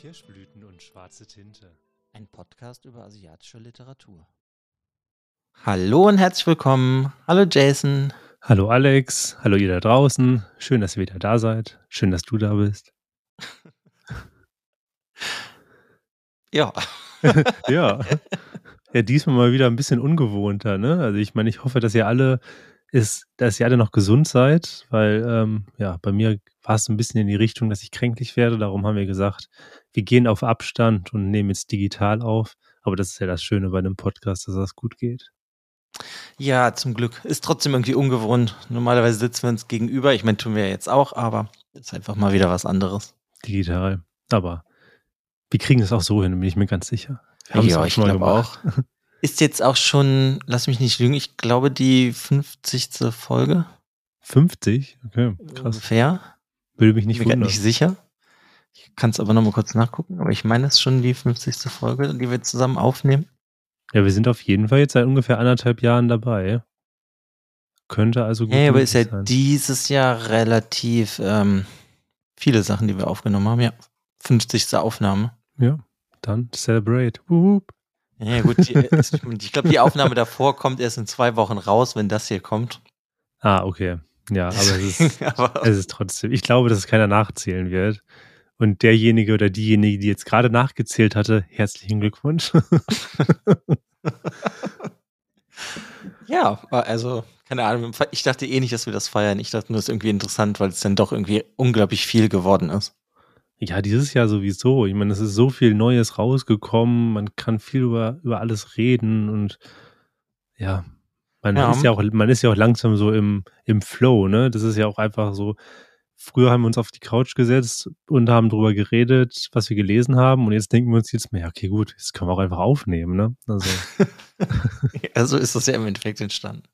Kirschblüten und schwarze Tinte. Ein Podcast über asiatische Literatur. Hallo und herzlich willkommen. Hallo Jason. Hallo Alex. Hallo ihr da draußen. Schön, dass ihr wieder da seid. Schön, dass du da bist. Ja. ja. Ja, diesmal mal wieder ein bisschen ungewohnter, ne? Also ich meine, ich hoffe, dass ihr alle ist, dass ihr alle noch gesund seid, weil ähm, ja, bei mir war es ein bisschen in die Richtung, dass ich kränklich werde. Darum haben wir gesagt, wir gehen auf Abstand und nehmen jetzt digital auf. Aber das ist ja das Schöne bei einem Podcast, dass das gut geht. Ja, zum Glück. Ist trotzdem irgendwie ungewohnt. Normalerweise sitzen wir uns gegenüber. Ich meine, tun wir jetzt auch, aber ist einfach mal wieder was anderes. Digital. Aber wir kriegen es auch so hin, bin ich mir ganz sicher. Ja, ich glaube auch. Ist jetzt auch schon, lass mich nicht lügen, ich glaube die 50. Folge. 50? Okay, krass. Ungefähr. Würde mich nicht Bin mir wundern. nicht sicher. Ich kann es aber nochmal kurz nachgucken, aber ich meine, es ist schon die 50. Folge, die wir zusammen aufnehmen. Ja, wir sind auf jeden Fall jetzt seit ungefähr anderthalb Jahren dabei. Könnte also gut Ja, aber ist ja sein. dieses Jahr relativ ähm, viele Sachen, die wir aufgenommen haben. Ja, 50. Aufnahme. Ja, dann celebrate. Wup. Ja, gut. Die, ist- ich glaube, die Aufnahme davor kommt erst in zwei Wochen raus, wenn das hier kommt. Ah, okay. Ja, aber es ist, aber es ist trotzdem. Ich glaube, dass es keiner nachzählen wird. Und derjenige oder diejenige, die jetzt gerade nachgezählt hatte, herzlichen Glückwunsch. ja, also, keine Ahnung. Ich dachte eh nicht, dass wir das feiern. Ich dachte nur, es ist irgendwie interessant, weil es dann doch irgendwie unglaublich viel geworden ist. Ja, dieses Jahr sowieso. Ich meine, es ist so viel Neues rausgekommen. Man kann viel über, über alles reden und ja, man Ja. ist ja auch, man ist ja auch langsam so im, im Flow, ne? Das ist ja auch einfach so. Früher haben wir uns auf die Couch gesetzt und haben drüber geredet, was wir gelesen haben. Und jetzt denken wir uns jetzt ja, okay, gut, das können wir auch einfach aufnehmen, ne? Also, Also ist das ja im Endeffekt entstanden.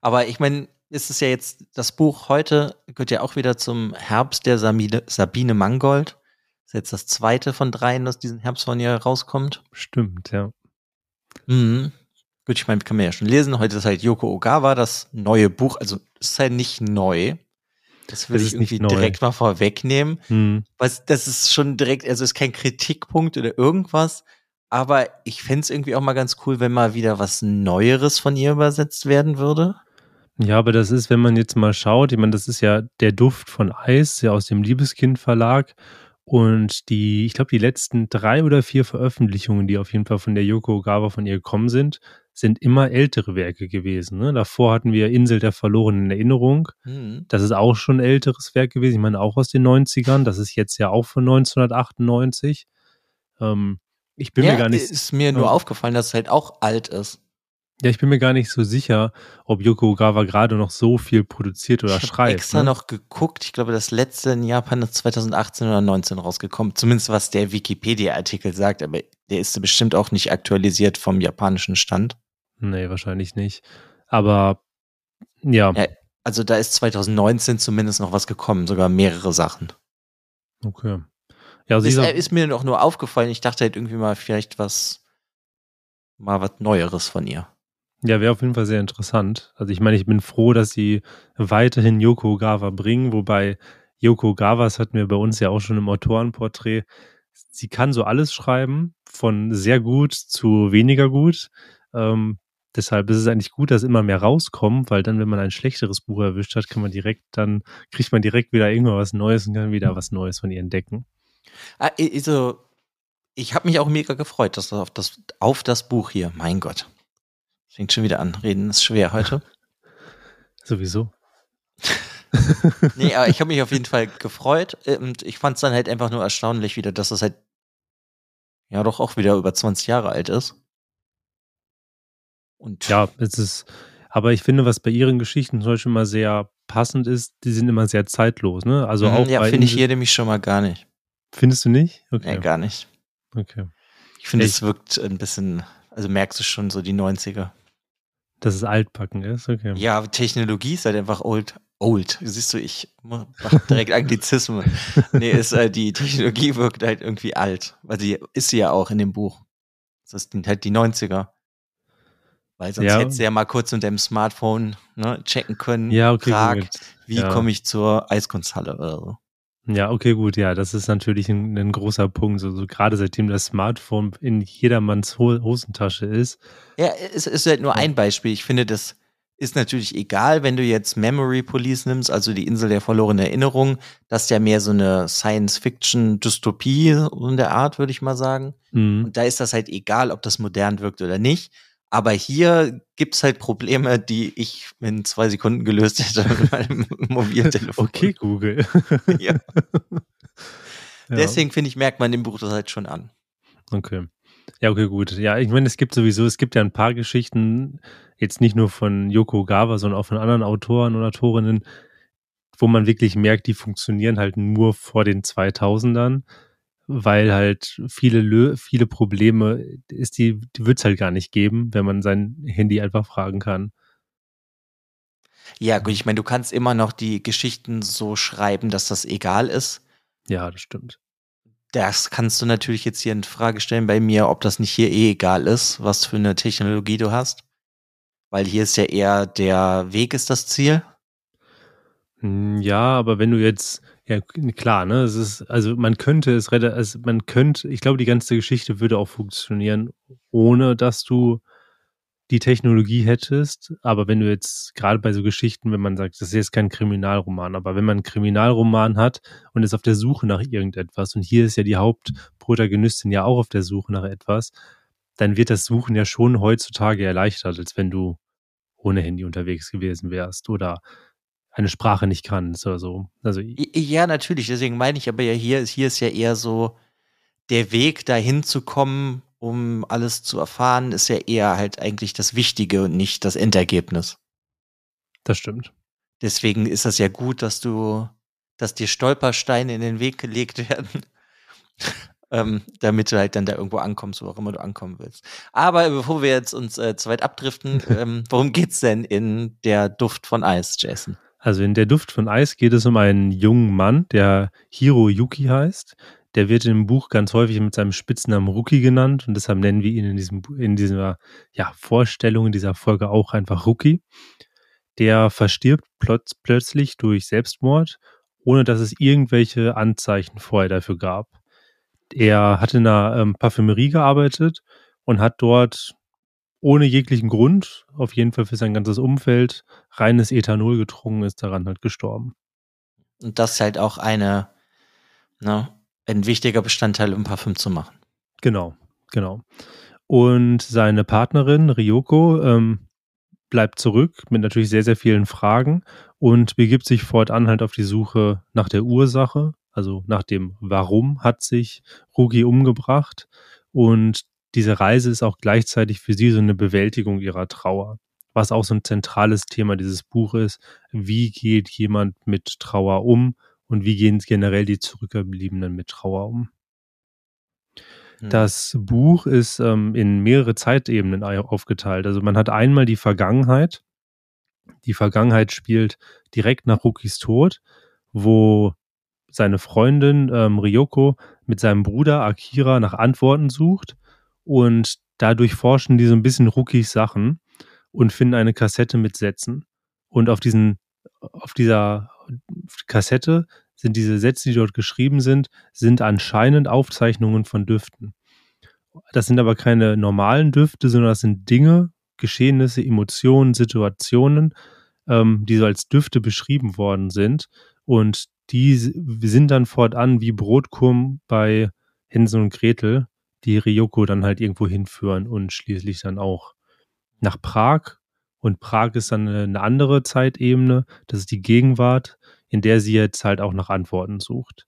Aber ich meine, ist es ja jetzt, das Buch heute gehört ja auch wieder zum Herbst der Sabine, Sabine Mangold. Ist jetzt das zweite von dreien, das diesen Herbst von ihr rauskommt. stimmt, ja. Mhm. Gut, ich meine, kann man ja schon lesen. Heute ist halt Yoko Ogawa, das neue Buch. Also es ist halt nicht neu. Das will Es ich irgendwie direkt mal vorwegnehmen. Hm. Weil das ist schon direkt, also ist kein Kritikpunkt oder irgendwas. Aber ich fänd's irgendwie auch mal ganz cool, wenn mal wieder was Neueres von ihr übersetzt werden würde. Ja, aber das ist, wenn man jetzt mal schaut, ich meine, das ist ja der Duft von Eis, ja aus dem Liebeskind Verlag. Und die, ich glaube, die letzten drei oder vier Veröffentlichungen, die auf jeden Fall von der Yoko Ogawa von ihr gekommen sind, sind immer ältere Werke gewesen. Ne? Davor hatten wir Insel der verlorenen Erinnerung. Hm. Das ist auch schon ein älteres Werk gewesen. Ich meine, auch aus den 90ern. Das ist jetzt ja auch von 1998. Ähm, ich bin ja, mir gar nicht ist mir nur Ja. aufgefallen, dass es halt auch alt ist. Ja, ich bin mir gar nicht so sicher, ob Yoko Ogawa gerade noch so viel produziert oder ich habe schreibt. extra ne? noch geguckt. Ich glaube, das letzte in Japan ist 2018 oder 19 rausgekommen. Zumindest was der Wikipedia-Artikel sagt. Aber der ist bestimmt auch nicht aktualisiert vom japanischen Stand. Nee, wahrscheinlich nicht. Aber ja, Ja. Also da ist 2019 zumindest noch was gekommen. Sogar mehrere Sachen. okay. Ja, also ist, äh, ist mir noch nur aufgefallen. Ich dachte halt irgendwie mal vielleicht was, mal was Neueres von ihr. Ja, wäre auf jeden Fall sehr interessant. Also ich meine, ich bin froh, dass sie weiterhin Yoko Ogawa bringen, wobei Yoko Ogawa, das hatten wir bei uns ja auch schon im Autorenporträt, sie kann so alles schreiben, von sehr gut zu weniger gut. Ähm, deshalb ist es eigentlich gut, dass immer mehr rauskommt, weil dann, wenn man ein schlechteres Buch erwischt hat, kann man direkt dann, kriegt man direkt wieder irgendwas Neues und kann wieder was Neues von ihr entdecken. Also, ich habe mich auch mega gefreut, dass das auf das, auf das Buch hier. Mein Gott. Fängt schon wieder an. Reden ist schwer heute. Sowieso. nee, aber ich habe mich auf jeden Fall gefreut. äh, Und ich fand es dann halt einfach nur erstaunlich wieder, dass es halt ja doch auch wieder über 20 Jahre alt ist. Und Ja, es ist, aber ich finde, was bei ihren Geschichten zum Beispiel immer sehr passend ist, die sind immer sehr zeitlos, ne? Also Mhm, auch ja, finde ich hier nämlich schon mal gar nicht. Findest du nicht? Okay. Nee, gar nicht. okay. Ich finde, es wirkt ein bisschen, also merkst du schon so die 90er. Dass es altbacken ist, okay. Ja, Technologie ist halt einfach old. Old. Siehst du, ich mach direkt Anglizismen. Nee, ist, äh, die Technologie wirkt halt irgendwie alt. Weil sie ist sie ja auch in dem Buch. Das sind halt die 90er. Weil sonst Ja. hättest du ja mal kurz mit deinem Smartphone ne, checken können. Ja, okay, Prag, gut. wie Ja. komme ich zur Eiskunsthalle oder so. Ja, okay, gut, ja, das ist natürlich ein, ein großer Punkt. So, so gerade seitdem das Smartphone in jedermanns Hosentasche ist. Ja, es ist halt nur ein Beispiel. Ich finde, das ist natürlich egal, wenn du jetzt Memory Police nimmst, also die Insel der verlorenen Erinnerung. Das ist ja mehr so eine Science-Fiction-Dystopie in der Art, würde ich mal sagen. Mhm. Und da ist das halt egal, ob das modern wirkt oder nicht. Aber hier gibt's halt Probleme, die ich in zwei Sekunden gelöst hätte mit meinem Mobiltelefon. Okay, Google. ja. Deswegen finde ich, merkt man dem Buch das halt schon an. Okay. Ja, okay, gut. Ja, ich meine, es gibt sowieso, es gibt ja ein paar Geschichten, jetzt nicht nur von Yoko Gawa, sondern auch von anderen Autoren und Autorinnen, wo man wirklich merkt, die funktionieren halt nur vor den 2000ern weil halt viele, viele Probleme ist die, die wird es halt gar nicht geben, wenn man sein Handy einfach fragen kann. Ja, gut, ich meine, du kannst immer noch die Geschichten so schreiben, dass das egal ist. Ja, das stimmt. Das kannst du natürlich jetzt hier in Frage stellen bei mir, ob das nicht hier eh egal ist, was für eine Technologie du hast. Weil hier ist ja eher der Weg ist das Ziel. Hm, ja, aber wenn du jetzt, ja klar, ne, es ist, also man könnte es, also man könnte, ich glaube, die ganze Geschichte würde auch funktionieren, ohne dass du die Technologie hättest. Aber wenn du jetzt gerade bei so Geschichten, wenn man sagt, das ist jetzt kein Kriminalroman, aber wenn man einen Kriminalroman hat und ist auf der Suche nach irgendetwas und hier ist ja die Hauptprotagonistin ja auch auf der Suche nach etwas, dann wird das Suchen ja schon heutzutage erleichtert, als wenn du ohne Handy unterwegs gewesen wärst oder eine Sprache nicht kannst oder so. Also ja, natürlich. Deswegen meine ich aber ja hier, hier ist ja eher so der Weg dahin zu kommen, um alles zu erfahren, ist ja eher halt eigentlich das Wichtige und nicht das Endergebnis. Das stimmt. Deswegen ist das ja gut, dass du, dass dir Stolpersteine in den Weg gelegt werden, ähm, damit du halt dann da irgendwo ankommst, wo auch immer du ankommen willst. Aber bevor wir jetzt uns äh, zu weit abdriften, ähm, worum geht's denn in der Duft von Eis, Jason? Also in der Duft von Eis geht es um einen jungen Mann, der Hiroyuki heißt. Der wird im Buch ganz häufig mit seinem Spitznamen Rookie genannt und deshalb nennen wir ihn in, diesem, in dieser ja, Vorstellung, in dieser Folge auch einfach Rookie. Der verstirbt plötz plötzlich durch Selbstmord, ohne dass es irgendwelche Anzeichen vorher dafür gab. Er hat in einer ähm, Parfümerie gearbeitet und hat dort ohne jeglichen Grund, auf jeden Fall für sein ganzes Umfeld, reines Ethanol getrunken, ist daran halt gestorben. Und das ist halt auch eine, ne, ein wichtiger Bestandteil, um Parfüm zu machen. Genau, genau. Und seine Partnerin Ryoko ähm, bleibt zurück mit natürlich sehr, sehr vielen Fragen und begibt sich fortan halt auf die Suche nach der Ursache, also nach dem Warum hat sich Rugi umgebracht. Und diese Reise ist auch gleichzeitig für sie so eine Bewältigung ihrer Trauer, was auch so ein zentrales Thema dieses Buches ist. Wie geht jemand mit Trauer um und wie gehen generell die Zurückgebliebenen mit Trauer um? Hm. Das Buch ist ähm, in mehrere Zeitebenen aufgeteilt. Also man hat einmal die Vergangenheit. Die Vergangenheit spielt direkt nach Rukis Tod, wo seine Freundin ähm, Ryoko mit seinem Bruder Akira nach Antworten sucht und dadurch forschen die so ein bisschen Rookies Sachen und finden eine Kassette mit Sätzen. Und auf diesen, auf dieser Kassette sind diese Sätze, die dort geschrieben sind, sind anscheinend Aufzeichnungen von Düften. Das sind aber keine normalen Düfte, sondern das sind Dinge, Geschehnisse, Emotionen, Situationen, ähm, die so als Düfte beschrieben worden sind. Und die sind dann fortan wie Brotkurm bei Hänsel und Gretel die Ryoko dann halt irgendwo hinführen und schließlich dann auch nach Prag. Und Prag ist dann eine andere Zeitebene. Das ist die Gegenwart, in der sie jetzt halt auch nach Antworten sucht.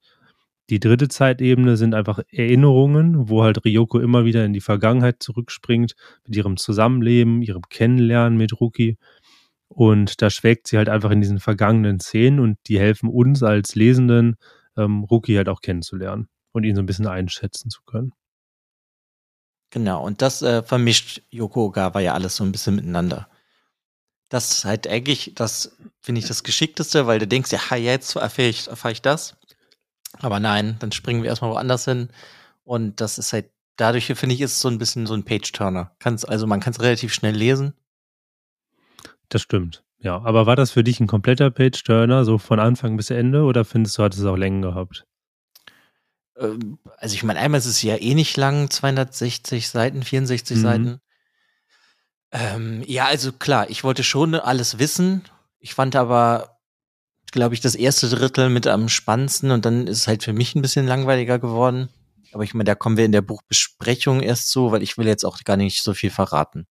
Die dritte Zeitebene sind einfach Erinnerungen, wo halt Ryoko immer wieder in die Vergangenheit zurückspringt mit ihrem Zusammenleben, ihrem Kennenlernen mit Ruki. Und da schwelgt sie halt einfach in diesen vergangenen Szenen und die helfen uns als Lesenden, ähm, Ruki halt auch kennenzulernen und ihn so ein bisschen einschätzen zu können. Genau, und das äh, vermischt Yoko Ogawa ja alles so ein bisschen miteinander. Das ist halt eigentlich, das finde ich das Geschickteste, weil du denkst, ja, jetzt erfahre ich, erfahr ich das. Aber nein, dann springen wir erstmal woanders hin. Und das ist halt, dadurch finde ich, ist es so ein bisschen so ein Page-Turner. also man kann es relativ schnell lesen. Das stimmt. Ja, aber war das für dich ein kompletter Page-Turner, so von Anfang bis Ende, oder findest du, hat es auch Längen gehabt? Ähm, also ich meine, einmal ist es ja eh nicht lang, 260 Seiten, 64 mhm. Seiten. Ähm, ja, also klar, ich wollte schon alles wissen. Ich fand aber, glaube ich, das erste Drittel mit am spannendsten und dann ist es halt für mich ein bisschen langweiliger geworden. Aber ich meine, da kommen wir in der Buchbesprechung erst zu, weil ich will jetzt auch gar nicht so viel verraten.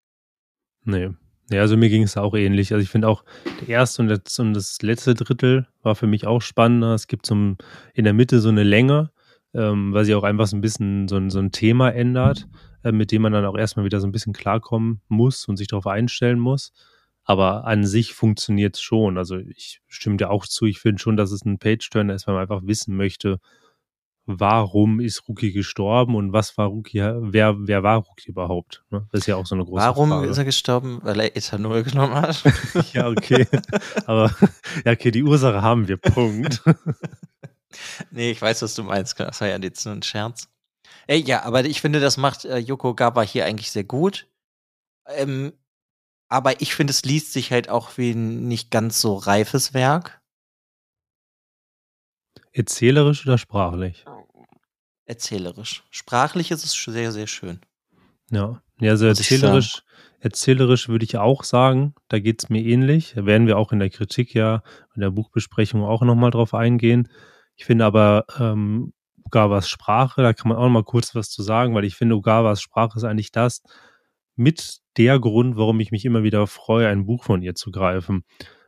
Nee. Ja, also mir ging es auch ähnlich. Also ich finde auch, der erste und das, und das letzte Drittel war für mich auch spannender. Es gibt so ein, in der Mitte so eine Länge, ähm, weil sie auch einfach so ein bisschen so ein, so ein Thema ändert, äh, mit dem man dann auch erstmal wieder so ein bisschen klarkommen muss und sich darauf einstellen muss. Aber an sich funktioniert es schon. Also ich stimme dir auch zu, ich finde schon, dass es ein Page-Turner ist, weil man einfach wissen möchte, warum ist Rookie gestorben und was war Rookie, wer, wer war Rookie überhaupt? Ne? Das ist ja auch so eine große warum Frage. Warum ist er gestorben? Weil er Ethanol genommen hat? ja, okay. Aber, ja, okay, die Ursache haben wir, Punkt. nee, ich weiß, was du meinst. Das war ja jetzt nur ein Scherz. Ey, ja, aber ich finde, das macht äh, Yoko Gaba hier eigentlich sehr gut. Ähm, aber ich finde, es liest sich halt auch wie ein nicht ganz so reifes Werk. Erzählerisch oder sprachlich? Erzählerisch. Sprachlich ist es sehr, sehr schön. Ja, ja also erzählerisch, erzählerisch würde ich auch sagen, da geht es mir ähnlich. Da werden wir auch in der Kritik ja, in der Buchbesprechung auch nochmal drauf eingehen. Ich finde aber ähm, Ogawas Sprache, da kann man auch noch mal kurz was zu sagen, weil ich finde, Ogawas Sprache ist eigentlich das mit der Grund, warum ich mich immer wieder freue, ein Buch von ihr zu greifen.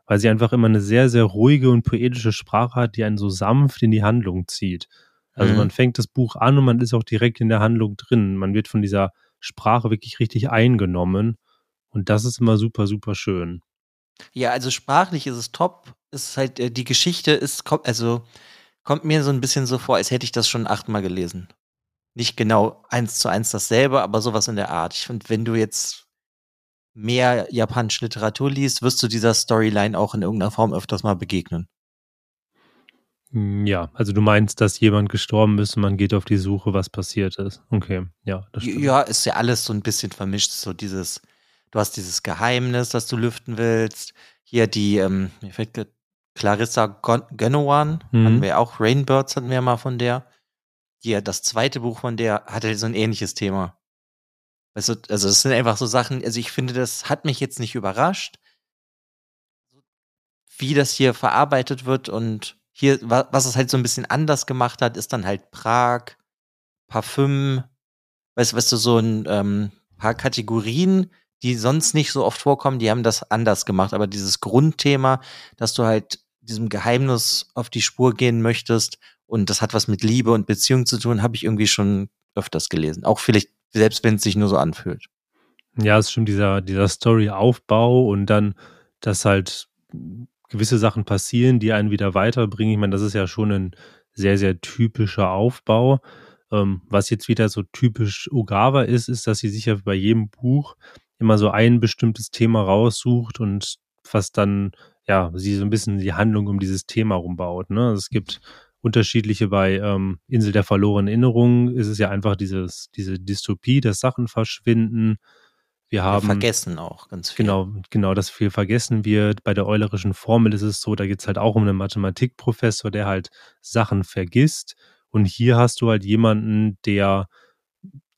Weil sie einfach immer eine sehr, sehr ruhige und poetische Sprache hat, die einen so sanft in die Handlung zieht. Also mhm. man fängt das Buch an und man ist auch direkt in der Handlung drin. Man wird von dieser Sprache wirklich richtig eingenommen. Und das ist immer super, super schön. Ja, also sprachlich ist es top. Ist halt, äh, die Geschichte ist, also kommt mir so ein bisschen so vor, als hätte ich das schon achtmal gelesen. Nicht genau eins zu eins dasselbe, aber sowas in der Art. Ich finde, wenn du jetzt mehr japanische Literatur liest, wirst du dieser Storyline auch in irgendeiner Form öfters mal begegnen. Hm, ja, also du meinst, dass jemand gestorben ist und man geht auf die Suche, was passiert ist. Okay, ja. Das stimmt. Ja, ist ja alles so ein bisschen vermischt. So dieses, du hast dieses Geheimnis, das du lüften willst. Hier die, ähm, mir fällt Clarissa Genowan, mhm. hatten wir auch, Rainbirds hatten wir mal von der. Hier, das zweite Buch von der hatte so ein ähnliches Thema. Weißt du, also das sind einfach so Sachen, also ich finde, das hat mich jetzt nicht überrascht, wie das hier verarbeitet wird und hier, was es halt so ein bisschen anders gemacht hat, ist dann halt Prag, Parfüm, weißt, weißt du, so ein ähm, paar Kategorien, die sonst nicht so oft vorkommen, die haben das anders gemacht. Aber dieses Grundthema, dass du halt diesem Geheimnis auf die Spur gehen möchtest und das hat was mit Liebe und Beziehung zu tun, habe ich irgendwie schon öfters gelesen. Auch vielleicht, selbst wenn es sich nur so anfühlt. Ja, es ist schon dieser, dieser Story-Aufbau und dann, dass halt gewisse Sachen passieren, die einen wieder weiterbringen. Ich meine, das ist ja schon ein sehr, sehr typischer Aufbau. Ähm, was jetzt wieder so typisch Ogawa ist, ist, dass sie sich ja bei jedem Buch immer so ein bestimmtes Thema raussucht und was dann, ja, sie so ein bisschen die Handlung um dieses Thema rumbaut. Ne? Also es gibt unterschiedliche bei ähm, Insel der verlorenen Erinnerungen ist es ja einfach dieses, diese Dystopie, dass Sachen verschwinden. Wir haben wir vergessen auch ganz viel. Genau, genau, dass viel vergessen wird. Bei der Eulerischen Formel ist es so, da geht es halt auch um einen Mathematikprofessor, der halt Sachen vergisst. Und hier hast du halt jemanden, der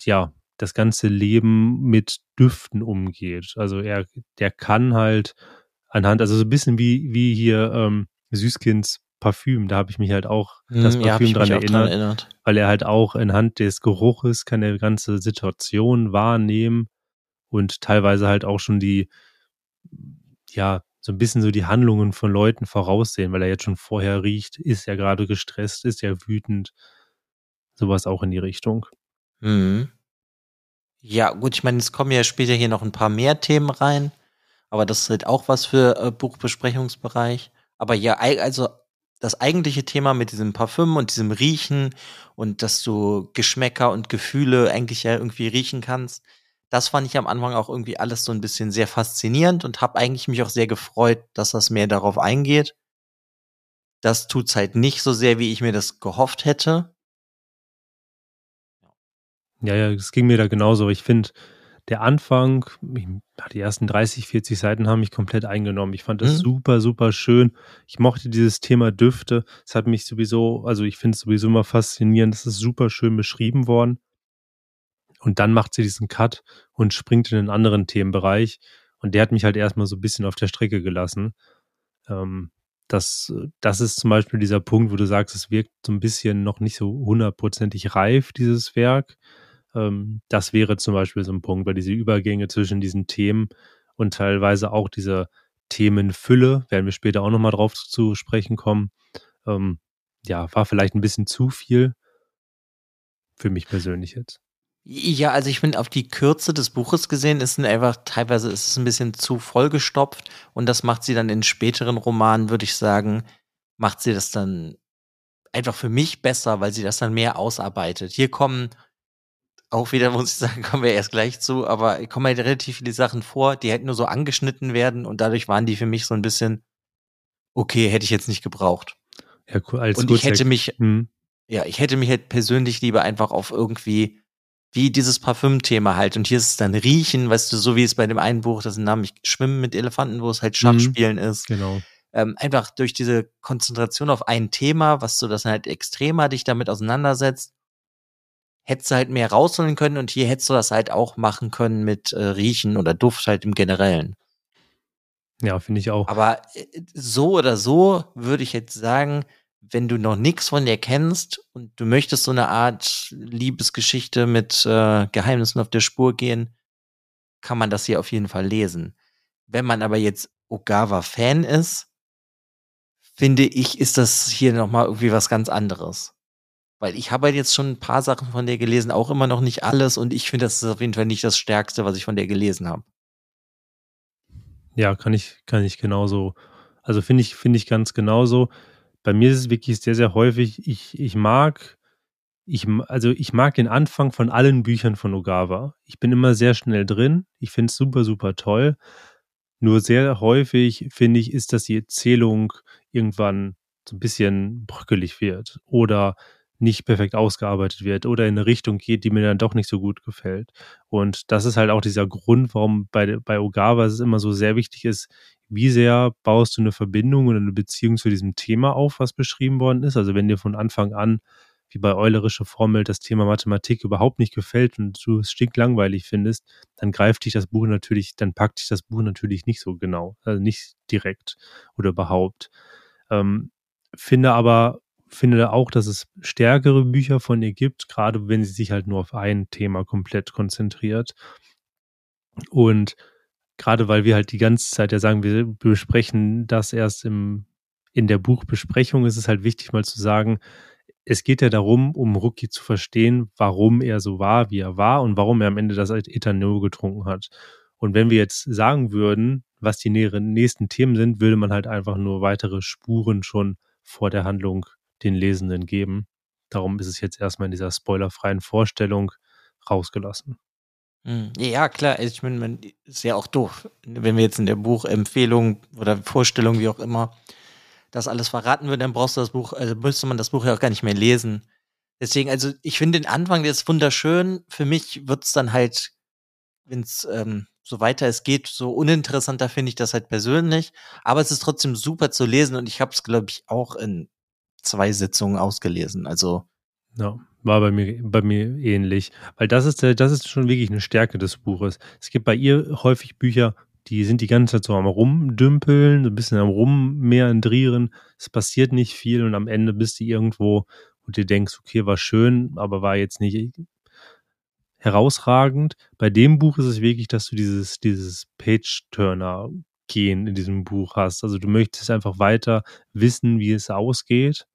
ja das ganze Leben mit Düften umgeht. Also er, der kann halt anhand, also so ein bisschen wie, wie hier ähm, Süßkinds Parfüm, da habe ich mich halt auch das hm, Parfüm ja, dran, erinnert, erinnert, weil er halt auch anhand des Geruches kann er ganze Situation wahrnehmen und teilweise halt auch schon die, ja, so ein bisschen so die Handlungen von Leuten voraussehen, weil er jetzt schon vorher riecht, ist er gerade gestresst, ist er wütend, sowas auch in die Richtung. Mhm. Ja, gut, ich meine, es kommen ja später hier noch ein paar mehr Themen rein, aber das ist halt auch was für äh, Buchbesprechungsbereich. Aber ja, also das eigentliche Thema mit diesem Parfüm und diesem Riechen und dass du Geschmäcker und Gefühle eigentlich ja irgendwie riechen kannst, das fand ich am Anfang auch irgendwie alles so ein bisschen sehr faszinierend und habe eigentlich mich auch sehr gefreut, dass das mehr darauf eingeht. Das tut's halt nicht so sehr, wie ich mir das gehofft hätte. Ja, ja, es ging mir da genauso. Ich finde, der Anfang, die ersten 30, 40 Seiten haben mich komplett eingenommen. Ich fand das mhm. super, super schön. Ich mochte dieses Thema Düfte. Es hat mich sowieso, also ich finde es sowieso immer faszinierend. Es ist super schön beschrieben worden. Und dann macht sie diesen Cut und springt in einen anderen Themenbereich. Und der hat mich halt erstmal so ein bisschen auf der Strecke gelassen. Ähm, das, das ist zum Beispiel dieser Punkt, wo du sagst, es wirkt so ein bisschen noch nicht so hundertprozentig reif, dieses Werk. Ähm, das wäre zum Beispiel so ein Punkt, weil diese Übergänge zwischen diesen Themen und teilweise auch diese Themenfülle, werden wir später auch nochmal drauf zu sprechen kommen, ähm, ja, war vielleicht ein bisschen zu viel für mich persönlich jetzt. Ja, also ich finde, auf die Kürze des Buches gesehen ist einfach, teilweise ist es ein bisschen zu vollgestopft und das macht sie dann in späteren Romanen, würde ich sagen, macht sie das dann einfach für mich besser, weil sie das dann mehr ausarbeitet. Hier kommen auch wieder, muss ich sagen, kommen wir erst gleich zu, aber kommen halt relativ viele Sachen vor, die hätten nur so angeschnitten werden und dadurch waren die für mich so ein bisschen, okay, hätte ich jetzt nicht gebraucht. Ja, cool, als und ich hätte mich, hm. ja, ich hätte mich halt persönlich lieber einfach auf irgendwie wie dieses Parfüm-Thema halt. Und hier ist es dann Riechen, weißt du, so wie es bei dem einen Buch, das Namen ich Schwimmen mit Elefanten, wo es halt Schachspielen mhm. ist. Genau. Ähm, einfach durch diese Konzentration auf ein Thema, was du das halt extremer dich damit auseinandersetzt, hättest du halt mehr rausholen können und hier hättest du das halt auch machen können mit äh, Riechen oder Duft halt im Generellen. Ja, finde ich auch. Aber äh, so oder so würde ich jetzt sagen, wenn du noch nichts von dir kennst und du möchtest so eine Art Liebesgeschichte mit äh, Geheimnissen auf der Spur gehen, kann man das hier auf jeden Fall lesen. Wenn man aber jetzt Ogawa-Fan ist, finde ich, ist das hier nochmal irgendwie was ganz anderes. Weil ich habe halt jetzt schon ein paar Sachen von dir gelesen, auch immer noch nicht alles und ich finde, das ist auf jeden Fall nicht das Stärkste, was ich von dir gelesen habe. Ja, kann ich, kann ich genauso. Also finde ich, finde ich ganz genauso bei mir ist es wirklich sehr, sehr häufig, ich, ich mag, ich, also ich mag den Anfang von allen Büchern von Ogawa. Ich bin immer sehr schnell drin. Ich finde es super, super toll. Nur sehr häufig, finde ich, ist, dass die Erzählung irgendwann so ein bisschen bröckelig wird oder nicht perfekt ausgearbeitet wird oder in eine Richtung geht, die mir dann doch nicht so gut gefällt. Und das ist halt auch dieser Grund, warum bei, bei Ogawa es immer so sehr wichtig ist, wie sehr baust du eine Verbindung oder eine Beziehung zu diesem Thema auf, was beschrieben worden ist? Also wenn dir von Anfang an, wie bei Eulerische Formel, das Thema Mathematik überhaupt nicht gefällt und du es stinklangweilig findest, dann greift dich das Buch natürlich, dann packt dich das Buch natürlich nicht so genau, also nicht direkt oder überhaupt. Ähm, finde aber, finde auch, dass es stärkere Bücher von ihr gibt, gerade wenn sie sich halt nur auf ein Thema komplett konzentriert. Und gerade weil wir halt die ganze Zeit ja sagen, wir besprechen das erst im, in der Buchbesprechung, ist es halt wichtig mal zu sagen, es geht ja darum, um Rookie zu verstehen, warum er so war, wie er war und warum er am Ende das Ethanol getrunken hat. Und wenn wir jetzt sagen würden, was die nächsten Themen sind, würde man halt einfach nur weitere Spuren schon vor der Handlung den Lesenden geben. Darum ist es jetzt erstmal in dieser spoilerfreien Vorstellung rausgelassen. Mhm. Ja, klar, ich meine, man ist ja auch doof, wenn wir jetzt in der Buchempfehlung oder Vorstellung, wie auch immer, das alles verraten würden, dann brauchst du das Buch, also müsste man das Buch ja auch gar nicht mehr lesen. Deswegen, also ich finde den Anfang, der ist wunderschön. Für mich wird es dann halt, wenn es ähm, so weiter es geht, so uninteressanter finde ich das halt persönlich. Aber es ist trotzdem super zu lesen und ich habe es, glaube ich, auch in zwei Sitzungen ausgelesen. Also ja. War bei mir, bei mir ähnlich. Weil das ist, das ist schon wirklich eine Stärke des Buches. Es gibt bei ihr häufig Bücher, die sind die ganze Zeit so am Rumdümpeln, so ein bisschen am Rummeandrieren. Es passiert nicht viel und am Ende bist du irgendwo und dir denkst, okay, war schön, aber war jetzt nicht herausragend. Bei dem Buch ist es wirklich, dass du dieses, dieses Page-Turner-Gehen in diesem Buch hast. Also du möchtest einfach weiter wissen, wie es ausgeht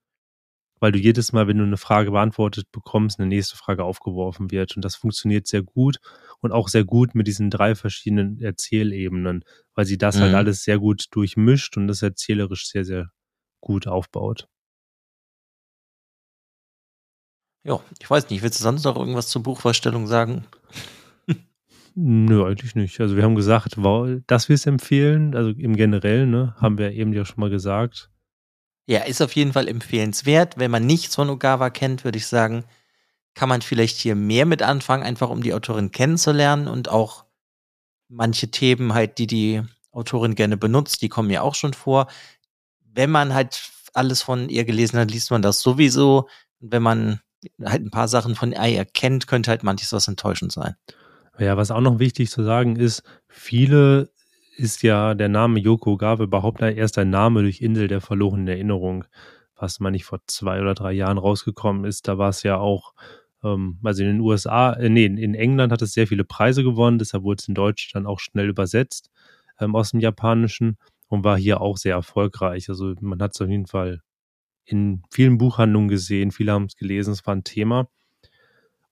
weil du jedes Mal, wenn du eine Frage beantwortet bekommst, eine nächste Frage aufgeworfen wird. Und das funktioniert sehr gut und auch sehr gut mit diesen drei verschiedenen Erzählebenen, weil sie das halt mhm. halt alles sehr gut durchmischt und das erzählerisch sehr, sehr gut aufbaut. Ja, ich weiß nicht, willst du sonst noch irgendwas zur Buchvorstellung sagen? Nö, eigentlich nicht. Also wir haben gesagt, dass wir es empfehlen, also im Generellen, ne, haben wir eben ja schon mal gesagt. Ja, ist auf jeden Fall empfehlenswert. Wenn man nichts von Ogawa kennt, würde ich sagen, kann man vielleicht hier mehr mit anfangen, einfach um die Autorin kennenzulernen und auch manche Themen halt, die die Autorin gerne benutzt, die kommen ja auch schon vor. Wenn man halt alles von ihr gelesen hat, liest man das sowieso. Wenn man halt ein paar Sachen von ihr kennt, könnte halt manches was enttäuschend sein. Ja, was auch noch wichtig zu sagen ist, viele ist ja der Name Yoko Gawa überhaupt erst ein Name durch Insel der verlorenen Erinnerung, was man nicht vor zwei oder drei Jahren rausgekommen ist. Da war es ja auch, ähm, also in den USA, äh, nee, in England hat es sehr viele Preise gewonnen, deshalb wurde es in Deutsch dann auch schnell übersetzt ähm, aus dem Japanischen und war hier auch sehr erfolgreich. Also man hat es auf jeden Fall in vielen Buchhandlungen gesehen, viele haben es gelesen, es war ein Thema.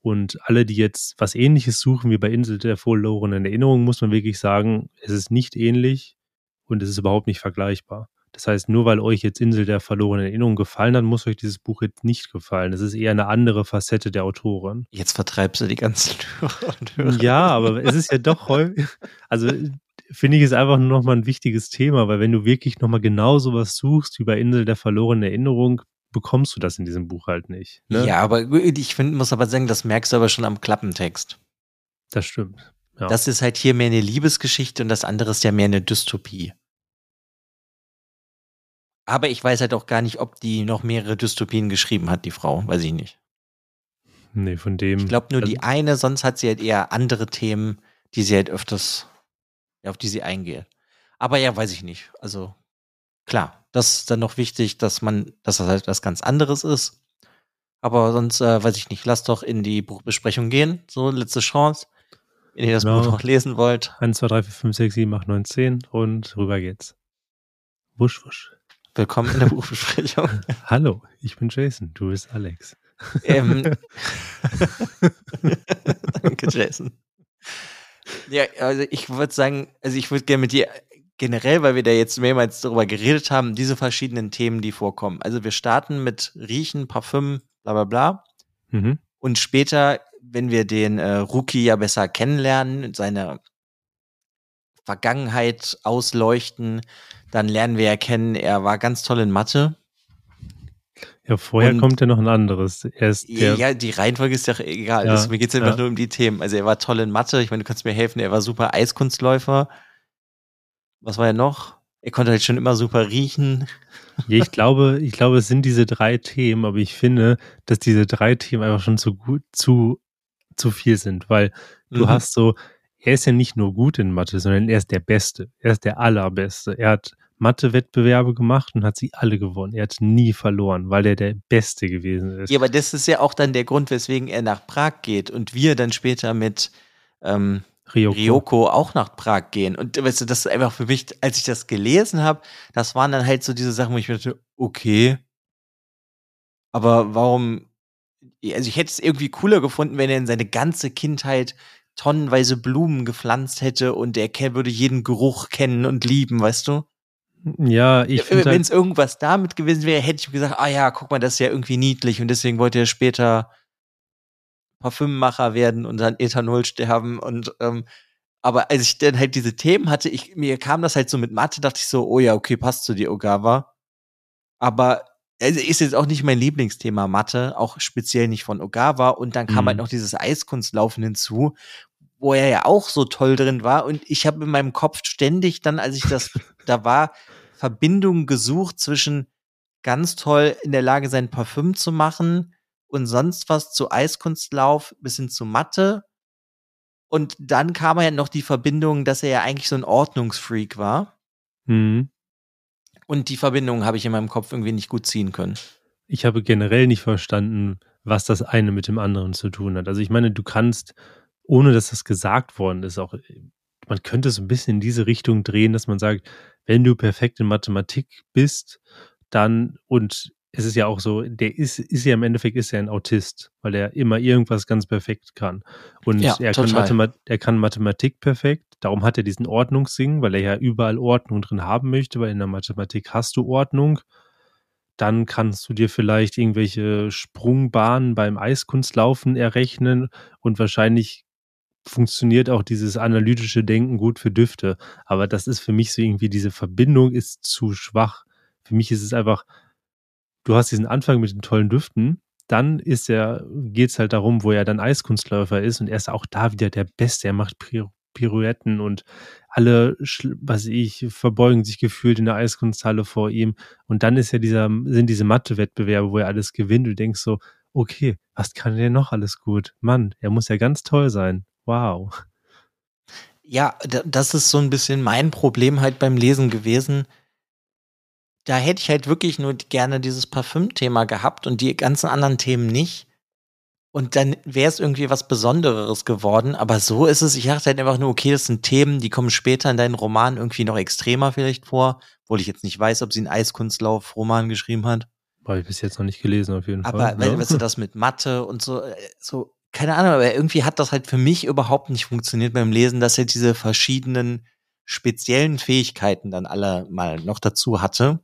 Und alle, die jetzt was ähnliches suchen wie bei Insel der verlorenen Erinnerung, muss man wirklich sagen, es ist nicht ähnlich und es ist überhaupt nicht vergleichbar. Das heißt, nur weil euch jetzt Insel der verlorenen Erinnerung gefallen hat, muss euch dieses Buch jetzt nicht gefallen. Es ist eher eine andere Facette der Autorin. Jetzt vertreibst du die ganzen Hörer. Ja, aber es ist ja doch häufig, also finde ich es einfach nur nochmal ein wichtiges Thema, weil wenn du wirklich nochmal genau sowas suchst wie bei Insel der verlorenen Erinnerung, bekommst du das in diesem Buch halt nicht. Ne? Ja, aber ich find, muss aber sagen, das merkst du aber schon am Klappentext. Das stimmt. Ja. Das ist halt hier mehr eine Liebesgeschichte und das andere ist ja mehr eine Dystopie. Aber ich weiß halt auch gar nicht, ob die noch mehrere Dystopien geschrieben hat, die Frau. Weiß ich nicht. Nee, von dem. Ich glaube nur die eine, sonst hat sie halt eher andere Themen, die sie halt öfters, auf die sie eingeht. Aber ja, weiß ich nicht. Also Klar, das ist dann noch wichtig, dass man, dass das halt was ganz anderes ist. Aber sonst, äh, weiß ich nicht, lasst doch in die Buchbesprechung gehen. So, letzte Chance. Wenn ihr das genau. Buch noch lesen wollt. 1, 2, 3, 4, 5, 6, 7, 8, 9, 10 und rüber geht's. Wusch, wusch. Willkommen in der Buchbesprechung. Hallo, ich bin Jason, du bist Alex. Ähm, Danke, Jason. Ja, also ich würde sagen, also ich würde gerne mit dir generell, weil wir da jetzt mehrmals darüber geredet haben, diese verschiedenen Themen, die vorkommen. Also wir starten mit Riechen, Parfüm, bla bla bla. Mhm. Und später, wenn wir den äh, Rookie ja besser kennenlernen, seine Vergangenheit ausleuchten, dann lernen wir erkennen, er war ganz toll in Mathe. Ja, vorher und, kommt ja noch ein anderes. Er ist ja, die Reihenfolge ist ja egal. Ja, das, mir geht es einfach ja. nur um die Themen. Also er war toll in Mathe. Ich meine, du kannst mir helfen. Er war super Eiskunstläufer was war ja noch? Er konnte halt schon immer super riechen. Ja, ich glaube, ich glaube, es sind diese drei Themen, aber ich finde, dass diese drei Themen einfach schon zu gut, zu, zu viel sind, weil du mhm. hast so, er ist ja nicht nur gut in Mathe, sondern er ist der Beste. Er ist der Allerbeste. Er hat Mathe-Wettbewerbe gemacht und hat sie alle gewonnen. Er hat nie verloren, weil er der Beste gewesen ist. Ja, aber das ist ja auch dann der Grund, weswegen er nach Prag geht und wir dann später mit ähm, Ryoko. Ryoko auch nach Prag gehen. Und weißt du, das ist einfach für mich, als ich das gelesen habe, das waren dann halt so diese Sachen, wo ich mir dachte, okay, aber warum, also ich hätte es irgendwie cooler gefunden, wenn er in seine ganze Kindheit tonnenweise Blumen gepflanzt hätte und er würde jeden Geruch kennen und lieben, weißt du? Ja, ich finde. Wenn es halt irgendwas damit gewesen wäre, hätte ich gesagt, ah ja, guck mal, das ist ja irgendwie niedlich und deswegen wollte er später Parfümmacher werden und an Ethanol sterben und ähm, aber als ich dann halt diese Themen hatte, ich, mir kam das halt so mit Mathe, dachte ich so, oh ja, okay, passt zu dir, Ogawa. Aber also ist jetzt auch nicht mein Lieblingsthema Mathe, auch speziell nicht von Ogawa. Und dann kam halt mhm. halt noch dieses Eiskunstlaufen hinzu, wo er ja auch so toll drin war. Und ich habe in meinem Kopf ständig dann, als ich das da war, Verbindungen gesucht zwischen ganz toll in der Lage sein, Parfüm zu machen, und sonst was zu Eiskunstlauf bis hin zu Mathe. Und dann kam ja noch die Verbindung, dass er ja eigentlich so ein Ordnungsfreak war. Mhm. Und die Verbindung habe ich in meinem Kopf irgendwie nicht gut ziehen können. Ich habe generell nicht verstanden, was das eine mit dem anderen zu tun hat. Also ich meine, du kannst, ohne dass das gesagt worden ist, auch, man könnte es ein bisschen in diese Richtung drehen, dass man sagt, wenn du perfekt in Mathematik bist, dann und es ist ja auch so, der ist, ist ja im Endeffekt ist er ein Autist, weil er immer irgendwas ganz perfekt kann. Und ja, er, kann er kann Mathematik perfekt, darum hat er diesen Ordnungssing, weil er ja überall Ordnung drin haben möchte, weil in der Mathematik hast du Ordnung. Dann kannst du dir vielleicht irgendwelche Sprungbahnen beim Eiskunstlaufen errechnen und wahrscheinlich funktioniert auch dieses analytische Denken gut für Düfte. Aber das ist für mich so irgendwie, diese Verbindung ist zu schwach. Für mich ist es einfach, du hast diesen Anfang mit den tollen Düften dann ist er, geht es halt darum, wo er dann Eiskunstläufer ist und er ist auch da wieder der Beste. Er macht Pirouetten und alle, was ich, verbeugen sich gefühlt in der Eiskunsthalle vor ihm. Und dann ist ja dieser, sind diese Mathe-Wettbewerbe, wo er alles gewinnt. Du denkst so, okay, was kann der noch alles gut? Mann, er muss ja ganz toll sein. Wow. Ja, das ist so ein bisschen mein Problem halt beim Lesen gewesen. Da hätte ich halt wirklich nur gerne dieses Parfüm-Thema gehabt und die ganzen anderen Themen nicht. Und dann wäre es irgendwie was Besonderes geworden. Aber so ist es. Ich dachte halt einfach nur, okay, das sind Themen, die kommen später in deinen Roman irgendwie noch extremer vielleicht vor. Obwohl ich jetzt nicht weiß, ob sie einen Eiskunstlauf-Roman geschrieben hat. Habe ich bis jetzt noch nicht gelesen, auf jeden aber, Fall. Aber, ja. weißt du, das mit Mathe und so, äh, so, keine Ahnung, aber irgendwie hat das halt für mich überhaupt nicht funktioniert beim Lesen, dass er diese verschiedenen speziellen Fähigkeiten dann alle mal noch dazu hatte.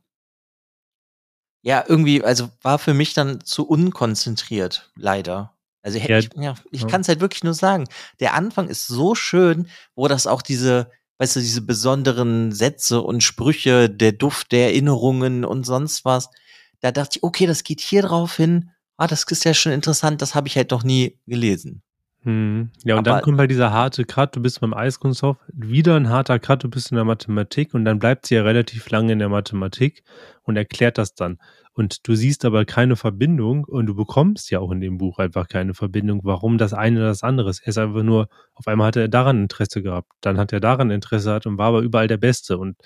Ja, irgendwie, also war für mich dann zu unkonzentriert, leider. Also ja, ich, ja, ich kann es halt wirklich nur sagen. Der Anfang ist so schön, wo das auch diese, weißt du, diese besonderen Sätze und Sprüche, der Duft der Erinnerungen und sonst was. Da dachte ich, okay, das geht hier drauf hin. Ah, das ist ja schon interessant, das habe ich halt noch nie gelesen. Hm. Ja, und Aber, dann kommt halt dieser harte Cut, du bist beim Eiskunsthof, wieder ein harter Cut, du bist in der Mathematik und dann bleibt sie ja relativ lange in der Mathematik und erklärt das dann. Und du siehst aber keine Verbindung und du bekommst ja auch in dem Buch einfach keine Verbindung, warum das eine oder das andere ist. Er ist einfach nur, auf einmal hat er daran Interesse gehabt, dann hat er daran Interesse gehabt und war aber überall der Beste. Und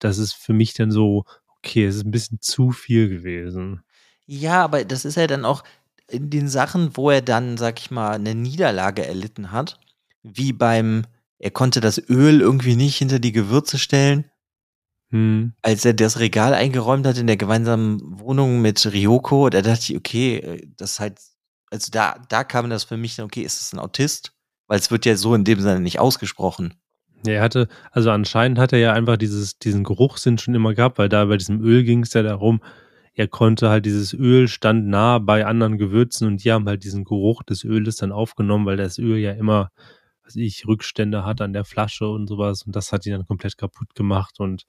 das ist für mich dann so, okay, es ist ein bisschen zu viel gewesen. Ja, aber das ist ja dann auch in den Sachen, wo er dann, sag ich mal, eine Niederlage erlitten hat, wie beim, er konnte das Öl irgendwie nicht hinter die Gewürze stellen hm. Als er das Regal eingeräumt hat in der gemeinsamen Wohnung mit Ryoko, da dachte ich, okay, äh, das halt, also da, da kam das für mich, okay, ist das ein Autist? Weil es wird ja so in dem Sinne nicht ausgesprochen. Ja, er hatte, also anscheinend hat er ja einfach dieses, diesen Geruchssinn schon immer gehabt, weil da bei diesem Öl ging es ja darum, er konnte halt dieses Öl stand nah bei anderen Gewürzen und die haben halt diesen Geruch des Öles dann aufgenommen, weil das Öl ja immer, was ich, Rückstände hat an der Flasche und sowas und das hat ihn dann komplett kaputt gemacht und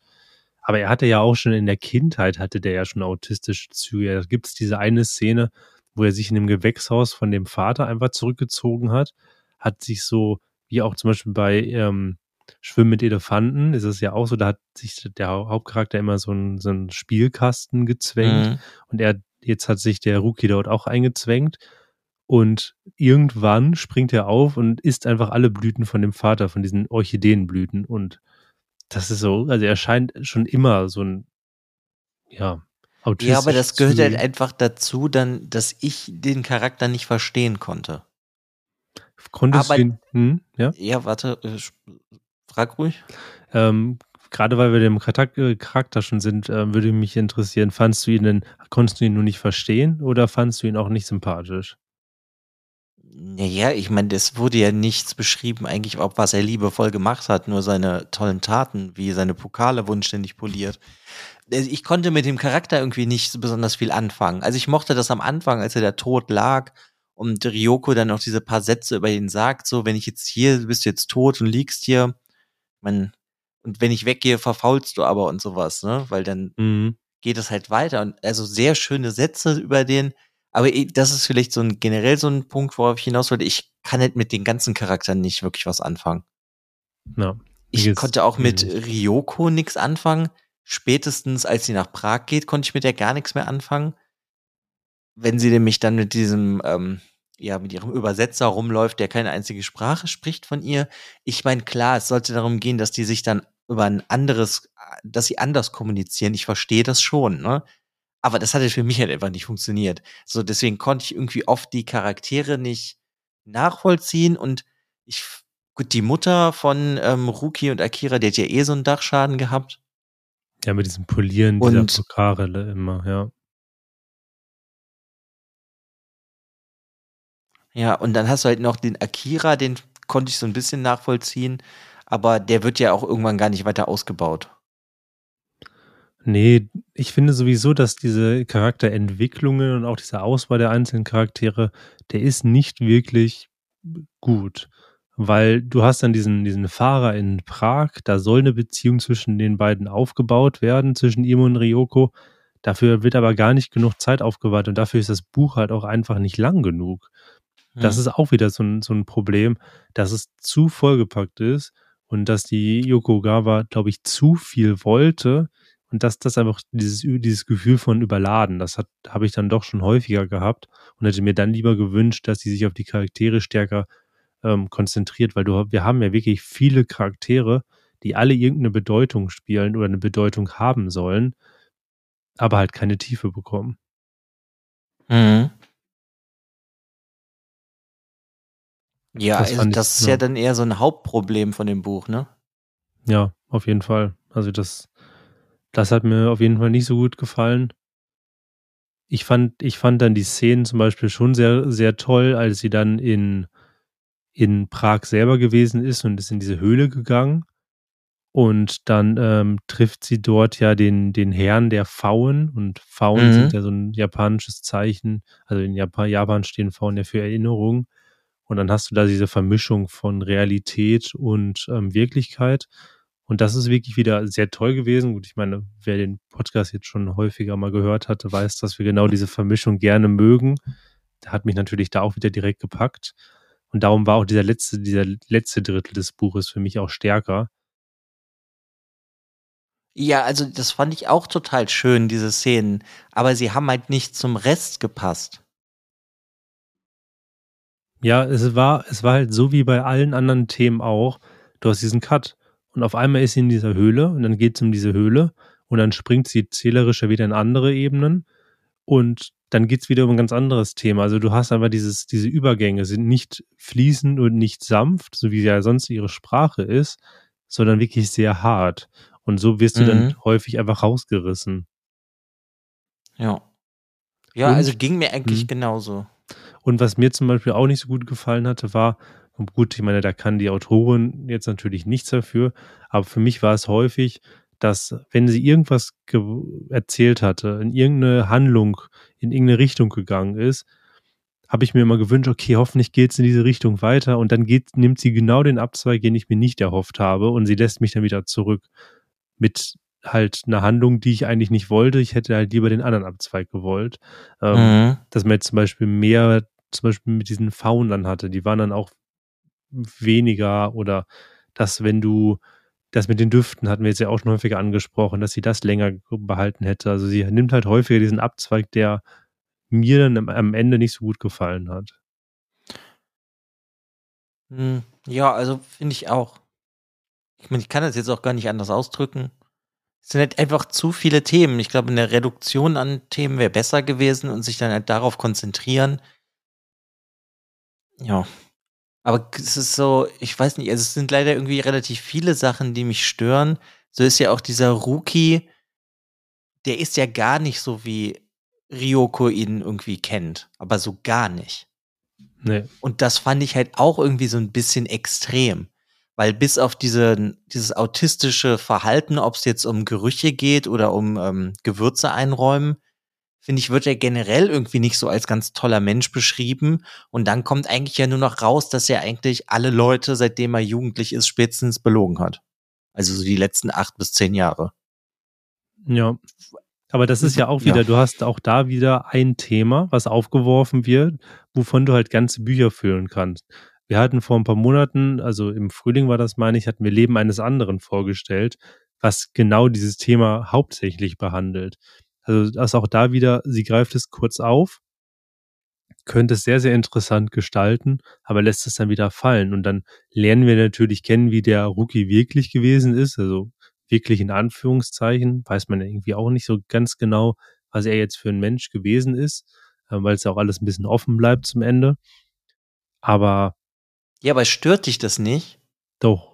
aber er hatte ja auch schon in der Kindheit, hatte der ja schon autistische Züge. Da gibt es diese eine Szene, wo er sich in dem Gewächshaus von dem Vater einfach zurückgezogen hat, hat sich so, wie auch zum Beispiel bei ähm, Schwimmen mit Elefanten, ist es ja auch so, da hat sich der Hauptcharakter immer so einen, so einen Spielkasten gezwängt mhm. und er, jetzt hat sich der Rookie dort auch eingezwängt und irgendwann springt er auf und isst einfach alle Blüten von dem Vater, von diesen Orchideenblüten und das ist so, also er scheint schon immer so ein, ja, autistisch. Ja, aber das gehört halt einfach dazu, dann, dass ich den Charakter nicht verstehen konnte. Konntest aber, du ihn, hm, ja? Ja, warte, äh, frag ruhig. Ähm, gerade weil wir dem Charakter schon sind, äh, würde mich interessieren, fandst du ihn denn, konntest du ihn nur nicht verstehen oder fandst du ihn auch nicht sympathisch? Naja, ich meine, es wurde ja nichts beschrieben, eigentlich, ob was er liebevoll gemacht hat, nur seine tollen Taten, wie seine Pokale wurden ständig poliert. Äh, ich konnte mit dem Charakter irgendwie nicht besonders viel anfangen. Also ich mochte das am Anfang, als er da tot lag und Ryoko dann auch diese paar Sätze über ihn sagt, so, wenn ich jetzt hier, du bist jetzt tot und liegst hier, man, und wenn ich weggehe, verfaulst du aber und sowas, ne? Weil dann mhm. geht es halt weiter. Und also sehr schöne Sätze über den, aber das ist vielleicht so ein generell so ein Punkt, worauf ich hinaus wollte. Ich kann halt mit den ganzen Charakteren nicht wirklich was anfangen. Ja, ich konnte auch mit Ryoko nichts anfangen. Spätestens als sie nach Prag geht, konnte ich mit der gar nichts mehr anfangen. Wenn sie nämlich dann mit diesem, ähm, ja, mit ihrem Übersetzer rumläuft, der keine einzige Sprache spricht von ihr. Ich meine, klar, es sollte darum gehen, dass die sich dann über ein anderes, dass sie anders kommunizieren. Ich verstehe das schon, ne? Aber das hatte für mich halt einfach nicht funktioniert. So, deswegen konnte ich irgendwie oft die Charaktere nicht nachvollziehen und ich, gut, die Mutter von ähm, Ruki und Akira, die hat ja eh so einen Dachschaden gehabt. Ja, mit diesem Polieren dieser Pokare immer, ja. Ja, und dann hast du halt noch den Akira, den konnte ich so ein bisschen nachvollziehen, aber der wird ja auch irgendwann gar nicht weiter ausgebaut. Nee, ich finde sowieso, dass diese Charakterentwicklungen und auch diese Auswahl der einzelnen Charaktere, der ist nicht wirklich gut. Weil du hast dann diesen, diesen Fahrer in Prag, da soll eine Beziehung zwischen den beiden aufgebaut werden, zwischen ihm und Ryoko. Dafür wird aber gar nicht genug Zeit aufgewandt und dafür ist das Buch halt auch einfach nicht lang genug. Das ist auch wieder so ein, so ein Problem, dass es zu vollgepackt ist und dass die Yoko Gawa, glaube ich, zu viel wollte und dass das einfach dieses, dieses Gefühl von Überladen, das habe ich dann doch schon häufiger gehabt und hätte mir dann lieber gewünscht, dass sie sich auf die Charaktere stärker ähm, konzentriert, weil du, wir haben ja wirklich viele Charaktere, die alle irgendeine Bedeutung spielen oder eine Bedeutung haben sollen, aber halt keine Tiefe bekommen. Mhm. Ja, Das also fand ich- das ist ja. ja dann eher so ein Hauptproblem von dem Buch, ne? Ja, auf jeden Fall. Also das, das hat mir auf jeden Fall nicht so gut gefallen. Ich fand, ich fand dann die Szenen zum Beispiel schon sehr, sehr toll, als sie dann in, in Prag selber gewesen ist und ist in diese Höhle gegangen. Und dann ähm, trifft sie dort ja den, den Herrn der Pfauen. Und Pfauen Mhm. sind ja so ein japanisches Zeichen. Also in Japan, Japan stehen Pfauen ja für Erinnerung. Und dann hast du da diese Vermischung von Realität und ähm, Wirklichkeit. Und das ist wirklich wieder sehr toll gewesen. Gut, ich meine, wer den Podcast jetzt schon häufiger mal gehört hatte, weiß, dass wir genau diese Vermischung gerne mögen. Der hat mich natürlich da auch wieder direkt gepackt. Und darum war auch dieser letzte, dieser letzte Drittel des Buches für mich auch stärker. Ja, also das fand ich auch total schön, diese Szenen. Aber sie haben halt nicht zum Rest gepasst. Ja, es war, es war halt so wie bei allen anderen Themen auch. Du hast diesen Cut und auf einmal ist sie in dieser Höhle und dann geht es um diese Höhle und dann springt sie zählerisch ja wieder in andere Ebenen und dann geht es wieder um ein ganz anderes Thema. Also du hast einfach dieses, diese Übergänge sind nicht fließend und nicht sanft, so wie ja sonst ihre Sprache ist, sondern wirklich sehr hart. Und so wirst du dann Mhm. häufig einfach rausgerissen. Ja. Ja, Und- also ging mir eigentlich Mhm. genauso. Und was mir zum Beispiel auch nicht so gut gefallen hatte, war, gut, ich meine, da kann die Autorin jetzt natürlich nichts dafür, aber für mich war es häufig, dass wenn sie irgendwas ge- erzählt hatte, in irgendeine Handlung, in irgendeine Richtung gegangen ist, habe ich mir immer gewünscht, okay, hoffentlich geht es in diese Richtung weiter und dann geht, nimmt sie genau den Abzweig, den ich mir nicht erhofft habe und sie lässt mich dann wieder zurück mit halt einer Handlung, die ich eigentlich nicht wollte. Ich hätte halt lieber den anderen Abzweig gewollt. Ähm, Mhm. dass man jetzt zum Beispiel mehr, zum Beispiel mit diesen Faunern hatte, die waren dann auch weniger oder dass wenn du das mit den Düften hatten wir jetzt ja auch schon häufiger angesprochen, dass sie das länger behalten hätte. Also sie nimmt halt häufiger diesen Abzweig, der mir dann am- Ende nicht so gut gefallen hat. Hm, Ja, also finde ich auch. Ich meine, ich kann das jetzt auch gar nicht anders ausdrücken. Es sind halt einfach zu viele Themen. Ich glaube, eine Reduktion an Themen wäre besser gewesen und sich dann halt darauf konzentrieren. Ja. Aber es ist so, ich weiß nicht, also es sind leider irgendwie relativ viele Sachen, die mich stören. So ist ja auch dieser Rookie, der ist ja gar nicht so, wie Ryoko ihn irgendwie kennt. Aber so gar nicht. Nee. Und das fand ich halt auch irgendwie so ein bisschen extrem. Weil bis auf diese, dieses autistische Verhalten, ob es jetzt um Gerüche geht oder um ähm, Gewürze einräumen, finde ich, wird er generell irgendwie nicht so als ganz toller Mensch beschrieben. Und dann kommt eigentlich ja nur noch raus, dass er eigentlich alle Leute, seitdem er jugendlich ist, spätestens belogen hat. Also so die letzten acht bis zehn Jahre. Ja. Aber das ist ja auch Ja. wieder, du hast auch da wieder ein Thema, was aufgeworfen wird, wovon du halt ganze Bücher füllen kannst. Wir hatten vor ein paar Monaten, also im Frühling war das, meine ich, hatten wir Leben eines anderen vorgestellt, was genau dieses Thema hauptsächlich behandelt. Also das ist auch da wieder, sie greift es kurz auf, könnte es sehr, sehr interessant gestalten, aber lässt es dann wieder fallen. Und dann lernen wir natürlich kennen, wie der Rookie wirklich gewesen ist, also wirklich in Anführungszeichen, weiß man ja irgendwie auch nicht so ganz genau, was er jetzt für ein Mensch gewesen ist, äh, weil es ja auch alles ein bisschen offen bleibt zum Ende. Aber Ja, aber stört dich das nicht? doch,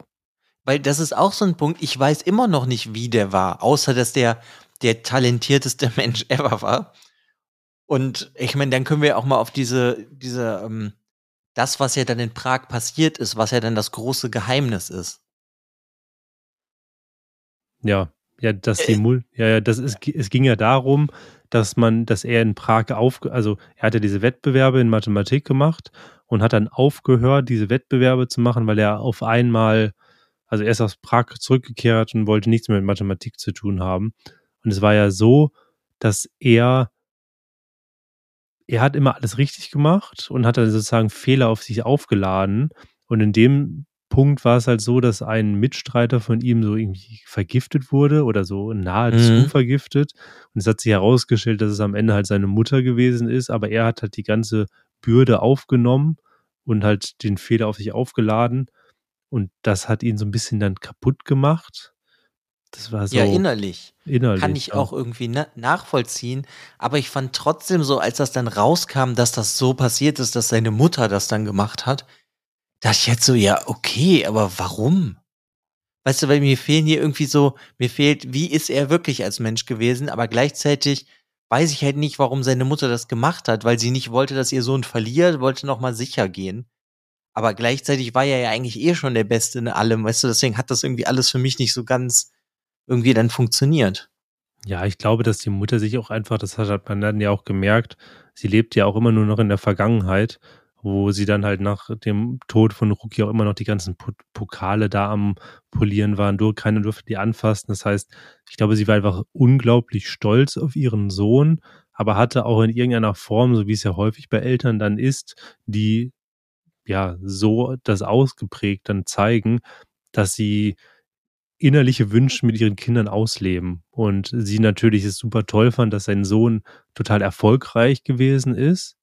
Weil das ist auch so ein Punkt, ich weiß immer noch nicht, wie der war, außer dass der der talentierteste Mensch ever war. Und ich meine, dann können wir auch mal auf diese, diese, ähm, das, was ja dann in Prag passiert ist, was ja dann das große Geheimnis ist. ja, ja, dass die Äh. Mul ja, ja, das ist, es ging ja darum, dass man, dass er in Prag auf, also er hatte diese Wettbewerbe in Mathematik gemacht und hat dann aufgehört, diese Wettbewerbe zu machen, weil er auf einmal, also er ist aus Prag zurückgekehrt und wollte nichts mehr mit Mathematik zu tun haben. Und es war ja so, dass er er hat immer alles richtig gemacht und hat dann sozusagen Fehler auf sich aufgeladen. Und in dem Punkt war es halt so, dass ein Mitstreiter von ihm so irgendwie vergiftet wurde oder so nahezu Mhm. vergiftet. Und es hat sich herausgestellt, dass es am Ende halt seine Mutter gewesen ist, aber er hat halt die ganze Bürde aufgenommen und halt den Fehler auf sich aufgeladen. Und das hat ihn so ein bisschen dann kaputt gemacht. Das war so Ja, innerlich. innerlich. Kann ich ja. auch irgendwie na nachvollziehen. Aber ich fand trotzdem so, als das dann rauskam, dass das so passiert ist, dass seine Mutter das dann gemacht hat, dachte ich jetzt so, ja, okay, aber warum? Weißt du, weil mir fehlen hier irgendwie so, mir fehlt, wie ist er wirklich als Mensch gewesen, aber gleichzeitig weiß ich halt nicht, warum seine Mutter das gemacht hat, weil sie nicht wollte, dass ihr Sohn verliert, wollte noch mal sicher gehen. Aber gleichzeitig war er ja eigentlich eh schon der Beste in allem, weißt du, deswegen hat das irgendwie alles für mich nicht so ganz irgendwie dann funktioniert. Ja, ich glaube, dass die Mutter sich auch einfach, das hat man dann ja auch gemerkt, sie lebt ja auch immer nur noch in der Vergangenheit, wo sie dann halt nach dem Tod von Ruki auch immer noch die ganzen Po- Pokale da am Polieren waren. Dur keiner durfte die anfassen. Das heißt, ich glaube, sie war einfach unglaublich stolz auf ihren Sohn, aber hatte auch in irgendeiner Form, so wie es ja häufig bei Eltern dann ist, die ja so das ausgeprägt dann zeigen, dass sie innerliche Wünsche mit ihren Kindern ausleben. Und sie natürlich es super toll fand, dass sein Sohn total erfolgreich gewesen ist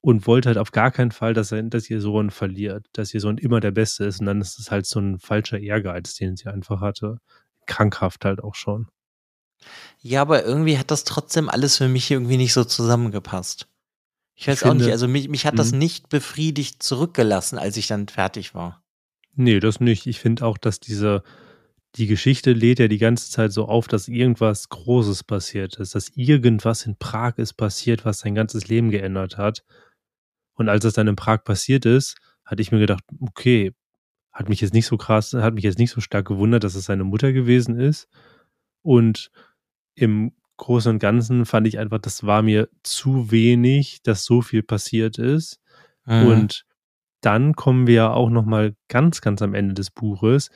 und wollte halt auf gar keinen Fall, dass, er, dass ihr Sohn verliert, dass ihr Sohn immer der Beste ist. Und dann ist es halt so ein falscher Ehrgeiz, den sie einfach hatte. Krankhaft halt auch schon. Ja, aber irgendwie hat das trotzdem alles für mich irgendwie nicht so zusammengepasst. Ich weiß Ich auch nicht, finde- also mich, mich hat das Mhm. nicht befriedigt zurückgelassen, als ich dann fertig war. Nee, das nicht. Ich finde auch, dass diese, die Geschichte lädt ja die ganze Zeit so auf, dass irgendwas Großes passiert ist, dass irgendwas in Prag ist passiert, was sein ganzes Leben geändert hat. Und als es dann in Prag passiert ist, hatte ich mir gedacht, okay, hat mich jetzt nicht so krass, hat mich jetzt nicht so stark gewundert, dass es seine Mutter gewesen ist. Und im Großen und Ganzen fand ich einfach, das war mir zu wenig, dass so viel passiert ist. Mhm. Und dann kommen wir ja auch noch mal ganz, ganz am Ende des Buches.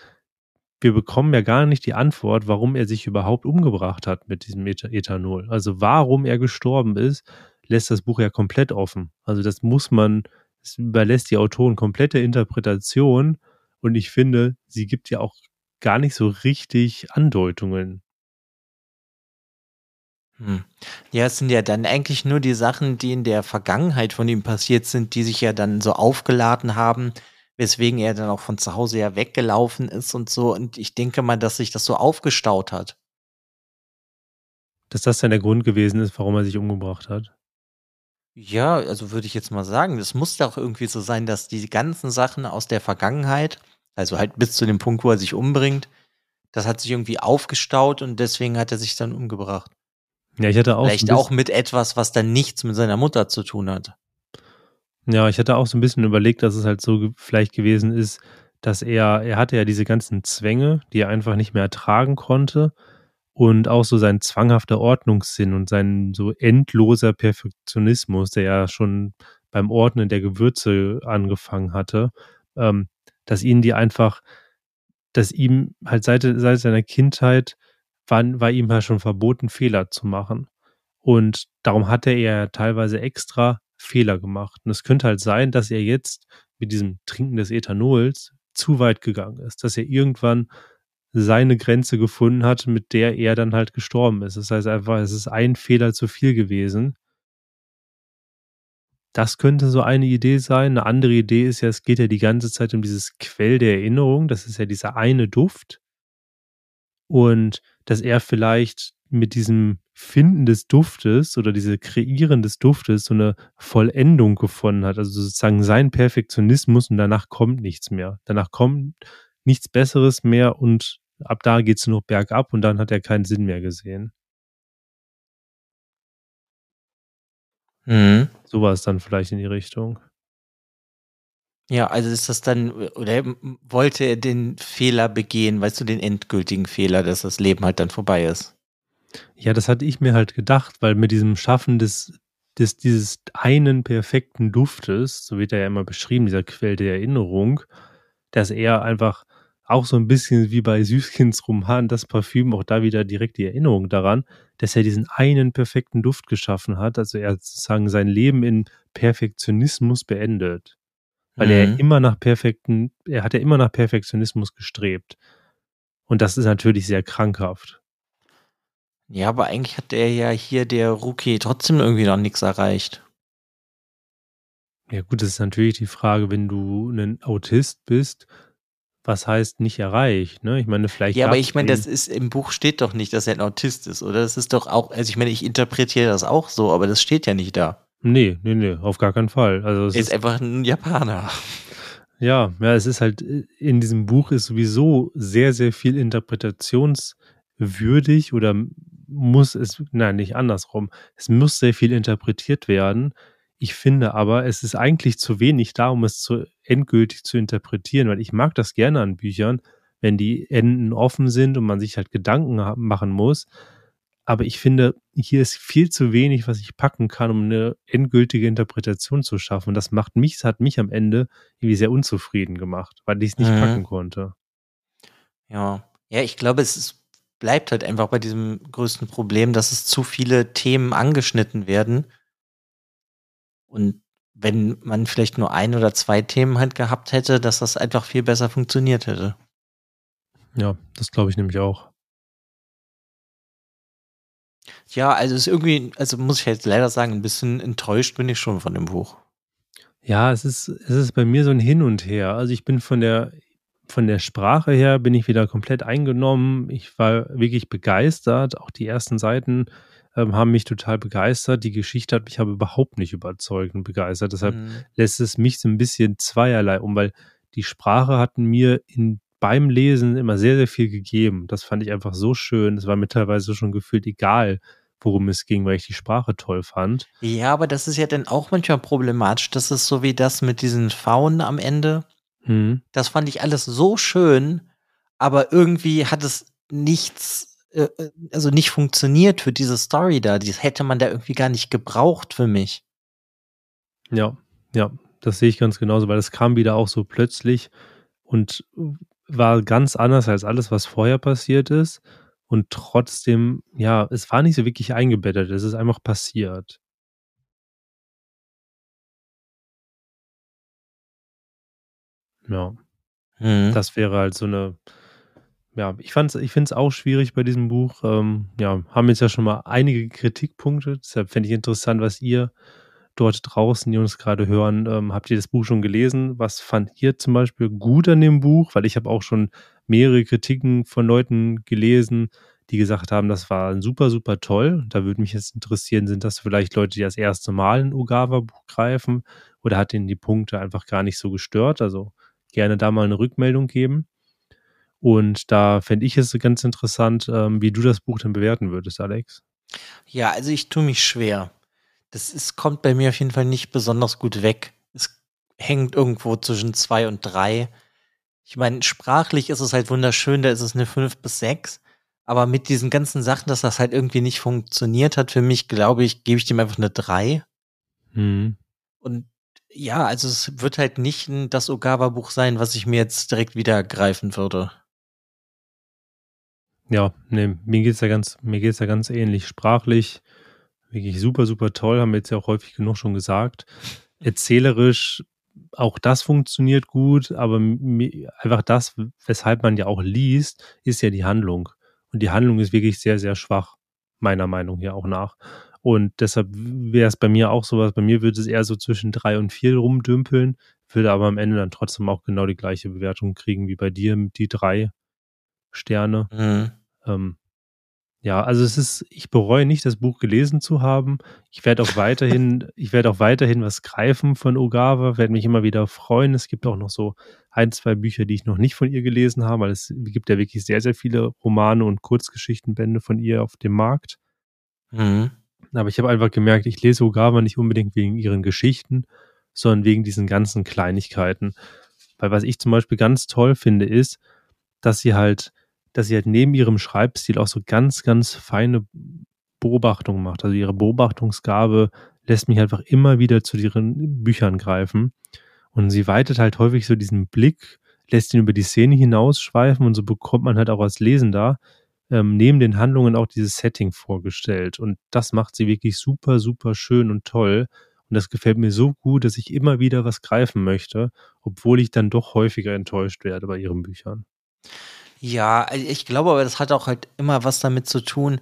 Wir bekommen ja gar nicht die Antwort, warum er sich überhaupt umgebracht hat mit diesem Eth- Ethanol. Also warum er gestorben ist, lässt das Buch ja komplett offen. Also das muss man, es überlässt die Autoren komplette Interpretation. Und ich finde, sie gibt ja auch gar nicht so richtig Andeutungen. Hm. Ja, es sind ja dann eigentlich nur die Sachen, die in der Vergangenheit von ihm passiert sind, die sich ja dann so aufgeladen haben, weswegen er dann auch von zu Hause ja weggelaufen ist und so. Und ich denke mal, dass sich das so aufgestaut hat. Dass das dann der Grund gewesen ist, warum er sich umgebracht hat. Ja, also würde ich jetzt mal sagen, das muss doch irgendwie so sein, dass die ganzen Sachen aus der Vergangenheit, also halt bis zu dem Punkt, wo er sich umbringt, das hat sich irgendwie aufgestaut und deswegen hat er sich dann umgebracht. Ja, ich hatte auch. Vielleicht auch mit etwas, was dann nichts mit seiner Mutter zu tun hat. Ja, ich hatte auch so ein bisschen überlegt, dass es halt so vielleicht gewesen ist, dass er, er hatte ja diese ganzen Zwänge, die er einfach nicht mehr ertragen konnte und auch so sein zwanghafter Ordnungssinn und sein so endloser Perfektionismus, der ja schon beim Ordnen der Gewürze angefangen hatte, ähm, dass ihn die einfach, dass ihm halt seit, seit seiner Kindheit war, war ihm ja schon verboten, Fehler zu machen. Und darum hat er ja teilweise extra Fehler gemacht. Und es könnte halt sein, dass er jetzt mit diesem Trinken des Ethanols zu weit gegangen ist, dass er irgendwann seine Grenze gefunden hat, mit der er dann halt gestorben ist. Das heißt einfach, es ist ein Fehler zu viel gewesen. Das könnte so eine Idee sein. Eine andere Idee ist ja, es geht ja die ganze Zeit um dieses Quell der Erinnerung. Das ist ja dieser eine Duft. Und dass er vielleicht mit diesem Finden des Duftes oder diese Kreieren des Duftes so eine Vollendung gefunden hat. Also sozusagen sein Perfektionismus und danach kommt nichts mehr. Danach kommt nichts Besseres mehr und ab da geht es nur noch bergab und dann hat er keinen Sinn mehr gesehen. Mhm. So war es dann vielleicht in die Richtung. Ja, also ist das dann, oder wollte er den Fehler begehen, weißt du, den endgültigen Fehler, dass das Leben halt dann vorbei ist? Ja, das hatte ich mir halt gedacht, weil mit diesem Schaffen des, des dieses einen perfekten Duftes, so wird er ja immer beschrieben, dieser Quell der Erinnerung, dass er einfach auch so ein bisschen wie bei Süßkinds Roman, das Parfüm, auch da wieder direkt die Erinnerung daran, dass er diesen einen perfekten Duft geschaffen hat. Also er sozusagen sein Leben in Perfektionismus beendet. Weil mhm. er immer nach perfekten, er hat ja immer nach Perfektionismus gestrebt. Und das ist natürlich sehr krankhaft. Ja, aber eigentlich hat er ja hier der Rookie trotzdem irgendwie noch nichts erreicht. Ja, gut, das ist natürlich die Frage, wenn du ein Autist bist was heißt nicht erreicht, ne? Ich meine, vielleicht. Ja, aber ich meine, das ist im Buch steht doch nicht, dass er ein Autist ist, oder? Das ist doch auch, also ich meine, ich interpretiere das auch so, aber das steht ja nicht da. Nee, nee, nee, auf gar keinen Fall. Also es ist, ist einfach ein Japaner. Ja, ja, es ist halt, in diesem Buch ist sowieso sehr, sehr viel interpretationswürdig oder muss es, nein, nicht andersrum. Es muss sehr viel interpretiert werden. Ich finde aber, es ist eigentlich zu wenig da, um es zu endgültig zu interpretieren, weil ich mag das gerne an Büchern, wenn die Enden offen sind und man sich halt Gedanken machen muss. Aber ich finde, hier ist viel zu wenig, was ich packen kann, um eine endgültige Interpretation zu schaffen. Und das macht mich, das hat mich am Ende irgendwie sehr unzufrieden gemacht, weil ich es nicht mhm. packen konnte. Ja, ja, ich glaube, es ist, bleibt halt einfach bei diesem größten Problem, dass es zu viele Themen angeschnitten werden und wenn man vielleicht nur ein oder zwei Themen halt gehabt hätte, dass das einfach viel besser funktioniert hätte. Ja, das glaube ich nämlich auch. Ja, also ist irgendwie, also muss ich jetzt leider sagen, ein bisschen enttäuscht bin ich schon von dem Buch. Ja, es ist, es ist bei mir so ein Hin und Her. Also ich bin von der, von der Sprache her bin ich wieder komplett eingenommen. Ich war wirklich begeistert. Auch die ersten Seiten ähm, haben mich total begeistert. Die Geschichte hat mich aber überhaupt nicht überzeugt und begeistert. Deshalb mhm. lässt es mich so ein bisschen zweierlei um, weil die Sprache hat mir in, beim Lesen immer sehr, sehr viel gegeben. Das fand ich einfach so schön. Es war mir teilweise schon gefühlt egal, worum es ging, weil ich die Sprache toll fand. Ja, aber das ist ja dann auch manchmal problematisch. Das ist so wie das mit diesen Faunen am Ende. Mhm. Das fand ich alles so schön, aber irgendwie hat es nichts äh, äh, also nicht funktioniert für diese Story da. Das hätte man da irgendwie gar nicht gebraucht für mich. Ja, ja, das sehe ich ganz genauso, weil es kam wieder auch so plötzlich und war ganz anders als alles, was vorher passiert ist. Und trotzdem, ja, es war nicht so wirklich eingebettet, es ist einfach passiert. Ja. Mhm. Das wäre halt so eine, ja, ich fand's, ich finde es auch schwierig bei diesem Buch. Ähm, ja, haben jetzt ja schon mal einige Kritikpunkte. Deshalb fände ich interessant, was ihr dort draußen, die uns gerade hören, ähm, habt ihr das Buch schon gelesen? Was fand ihr zum Beispiel gut an dem Buch? Weil ich habe auch schon mehrere Kritiken von Leuten gelesen, die gesagt haben, das war super, super toll. Da würde mich jetzt interessieren, sind das vielleicht Leute, die das erste Mal ein Ogawa-Buch greifen oder hat ihnen die Punkte einfach gar nicht so gestört? Also gerne da mal eine Rückmeldung geben. Und da fände ich es ganz interessant, ähm, wie du das Buch dann bewerten würdest, Alex. Ja, also ich tue mich schwer. Das ist, kommt bei mir auf jeden Fall nicht besonders gut weg. Es hängt irgendwo zwischen zwei und drei. Ich meine, sprachlich ist es halt wunderschön, da ist es eine fünf bis sechs. Aber mit diesen ganzen Sachen, dass das halt irgendwie nicht funktioniert hat, für mich, glaube ich, gebe ich dem einfach eine drei. Mhm. Und ja, also es wird halt nicht das Ogawa-Buch sein, was ich mir jetzt direkt wieder greifen würde. Ja, nee, mir geht's ja ja ganz ähnlich. Sprachlich, wirklich super, super toll, haben wir jetzt ja auch häufig genug schon gesagt. Erzählerisch, auch das funktioniert gut, aber einfach das, weshalb man ja auch liest, ist ja die Handlung. Und die Handlung ist wirklich sehr, sehr schwach, meiner Meinung hier auch nach. Und deshalb wäre es bei mir auch sowas, bei mir würde es eher so zwischen drei und vier rumdümpeln, würde aber am Ende dann trotzdem auch genau die gleiche Bewertung kriegen wie bei dir, die drei. Sterne. Mhm. Ähm, ja, also es ist, ich bereue nicht, das Buch gelesen zu haben. Ich werde auch weiterhin, ich werde auch weiterhin was greifen von Ogawa, werde mich immer wieder freuen. Es gibt auch noch so ein, zwei Bücher, die ich noch nicht von ihr gelesen habe, weil es gibt ja wirklich sehr, sehr viele Romane und Kurzgeschichtenbände von ihr auf dem Markt. Mhm. Aber ich habe einfach gemerkt, ich lese Ogawa nicht unbedingt wegen ihren Geschichten, sondern wegen diesen ganzen Kleinigkeiten. Weil was ich zum Beispiel ganz toll finde, ist, dass sie halt dass sie halt neben ihrem Schreibstil auch so ganz, ganz feine Beobachtungen macht. Also ihre Beobachtungsgabe lässt mich einfach immer wieder zu ihren Büchern greifen. Und sie weitet halt häufig so diesen Blick lässt ihn über die Szene hinausschweifen und so bekommt man halt auch als Lesender ähm, neben den Handlungen auch dieses Setting vorgestellt. Und das macht sie wirklich super, super schön und toll. Und das gefällt mir so gut, dass ich immer wieder was greifen möchte, obwohl ich dann doch häufiger enttäuscht werde bei ihren Büchern. Ja, ich glaube aber, das hat auch halt immer was damit zu tun.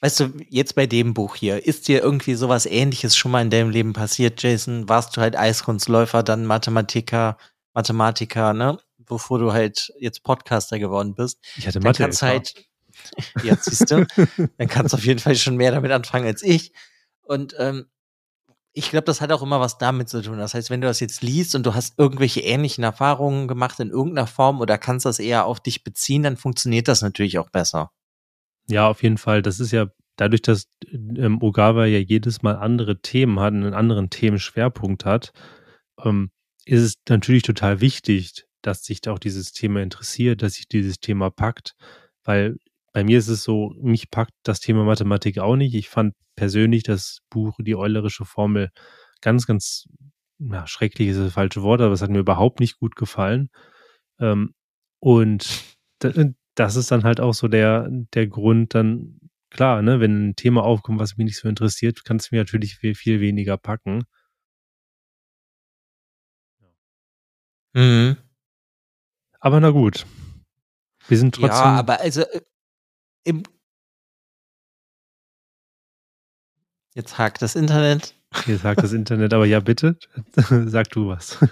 Weißt du, jetzt bei dem Buch hier, ist dir irgendwie sowas ähnliches schon mal in deinem Leben passiert, Jason? Warst du halt Eiskunstläufer, dann Mathematiker, Mathematiker, ne? Bevor du halt jetzt Podcaster geworden bist. Ich hatte dann Mathe. kannst halt, jetzt siehst du, dann kannst du auf jeden Fall schon mehr damit anfangen als ich. Und ähm, ich glaube, das hat auch immer was damit zu tun. Das heißt, wenn du das jetzt liest und du hast irgendwelche ähnlichen Erfahrungen gemacht in irgendeiner Form oder kannst das eher auf dich beziehen, dann funktioniert das natürlich auch besser. Ja, auf jeden Fall. Das ist ja dadurch, dass ähm, Ogawa ja jedes Mal andere Themen hat, einen anderen Themenschwerpunkt hat, ähm, ist es natürlich total wichtig, dass sich da auch dieses Thema interessiert, dass sich dieses Thema packt, weil bei mir ist es so, mich packt das Thema Mathematik auch nicht. Ich fand persönlich das Buch Die Eulerische Formel ganz, ganz ja, schrecklich ist das falsche Wort, aber es hat mir überhaupt nicht gut gefallen. Ähm, und das ist dann halt auch so der, der Grund, dann, klar, ne, wenn ein Thema aufkommt, was mich nicht so interessiert, kann es mir natürlich viel, viel weniger packen. Mhm. Aber na gut. Wir sind trotzdem. Ja, aber also äh, im Jetzt hakt das Internet. Jetzt hakt das Internet, aber ja, bitte, sag du was.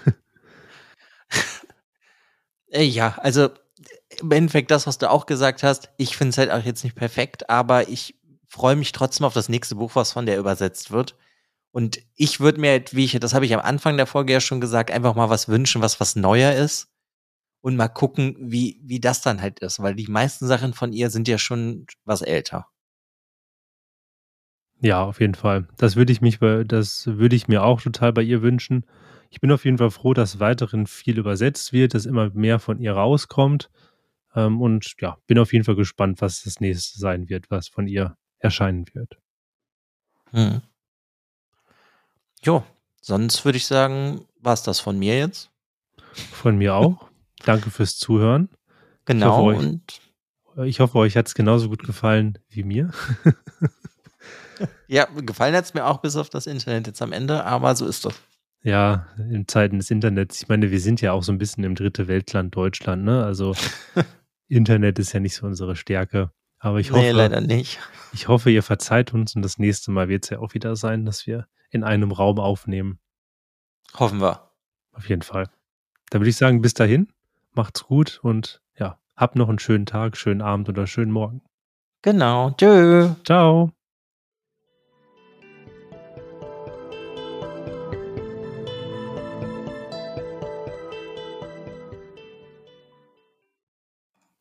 Äh, ja, also im Endeffekt das, was du auch gesagt hast. Ich finde es halt auch jetzt nicht perfekt, aber ich freue mich trotzdem auf das nächste Buch, was von der übersetzt wird. Und ich würde mir, halt, wie ich, das habe ich am Anfang der Folge ja schon gesagt, einfach mal was wünschen, was was neuer ist. Und mal gucken, wie, wie das dann halt ist, weil die meisten Sachen von ihr sind ja schon was älter. Ja, auf jeden Fall. Das würde ich mich, das würde ich mir auch total bei ihr wünschen. Ich bin auf jeden Fall froh, dass weiterhin viel übersetzt wird, dass immer mehr von ihr rauskommt. Ähm, und ja, bin auf jeden Fall gespannt, was das nächste sein wird, was von ihr erscheinen wird. Hm. Jo, sonst würde ich sagen, war es das von mir jetzt. Von mir auch. Danke fürs Zuhören. Genau. Ich hoffe, euch, ich hoffe, euch hat es genauso gut gefallen wie mir. Ja, gefallen hat es mir auch bis auf das Internet jetzt am Ende, aber so ist das. Ja, in Zeiten des Internets. Ich meine, wir sind ja auch so ein bisschen im dritte Weltland Deutschland, ne? Also Internet ist ja nicht so unsere Stärke. Aber ich hoffe, nee, leider nicht. Ich hoffe, ihr verzeiht uns und das nächste Mal wird es ja auch wieder sein, dass wir in einem Raum aufnehmen. Hoffen wir. Auf jeden Fall. Da würde ich sagen, bis dahin, macht's gut und ja, habt noch einen schönen Tag, schönen Abend oder schönen Morgen. Genau. Tschö. Ciao.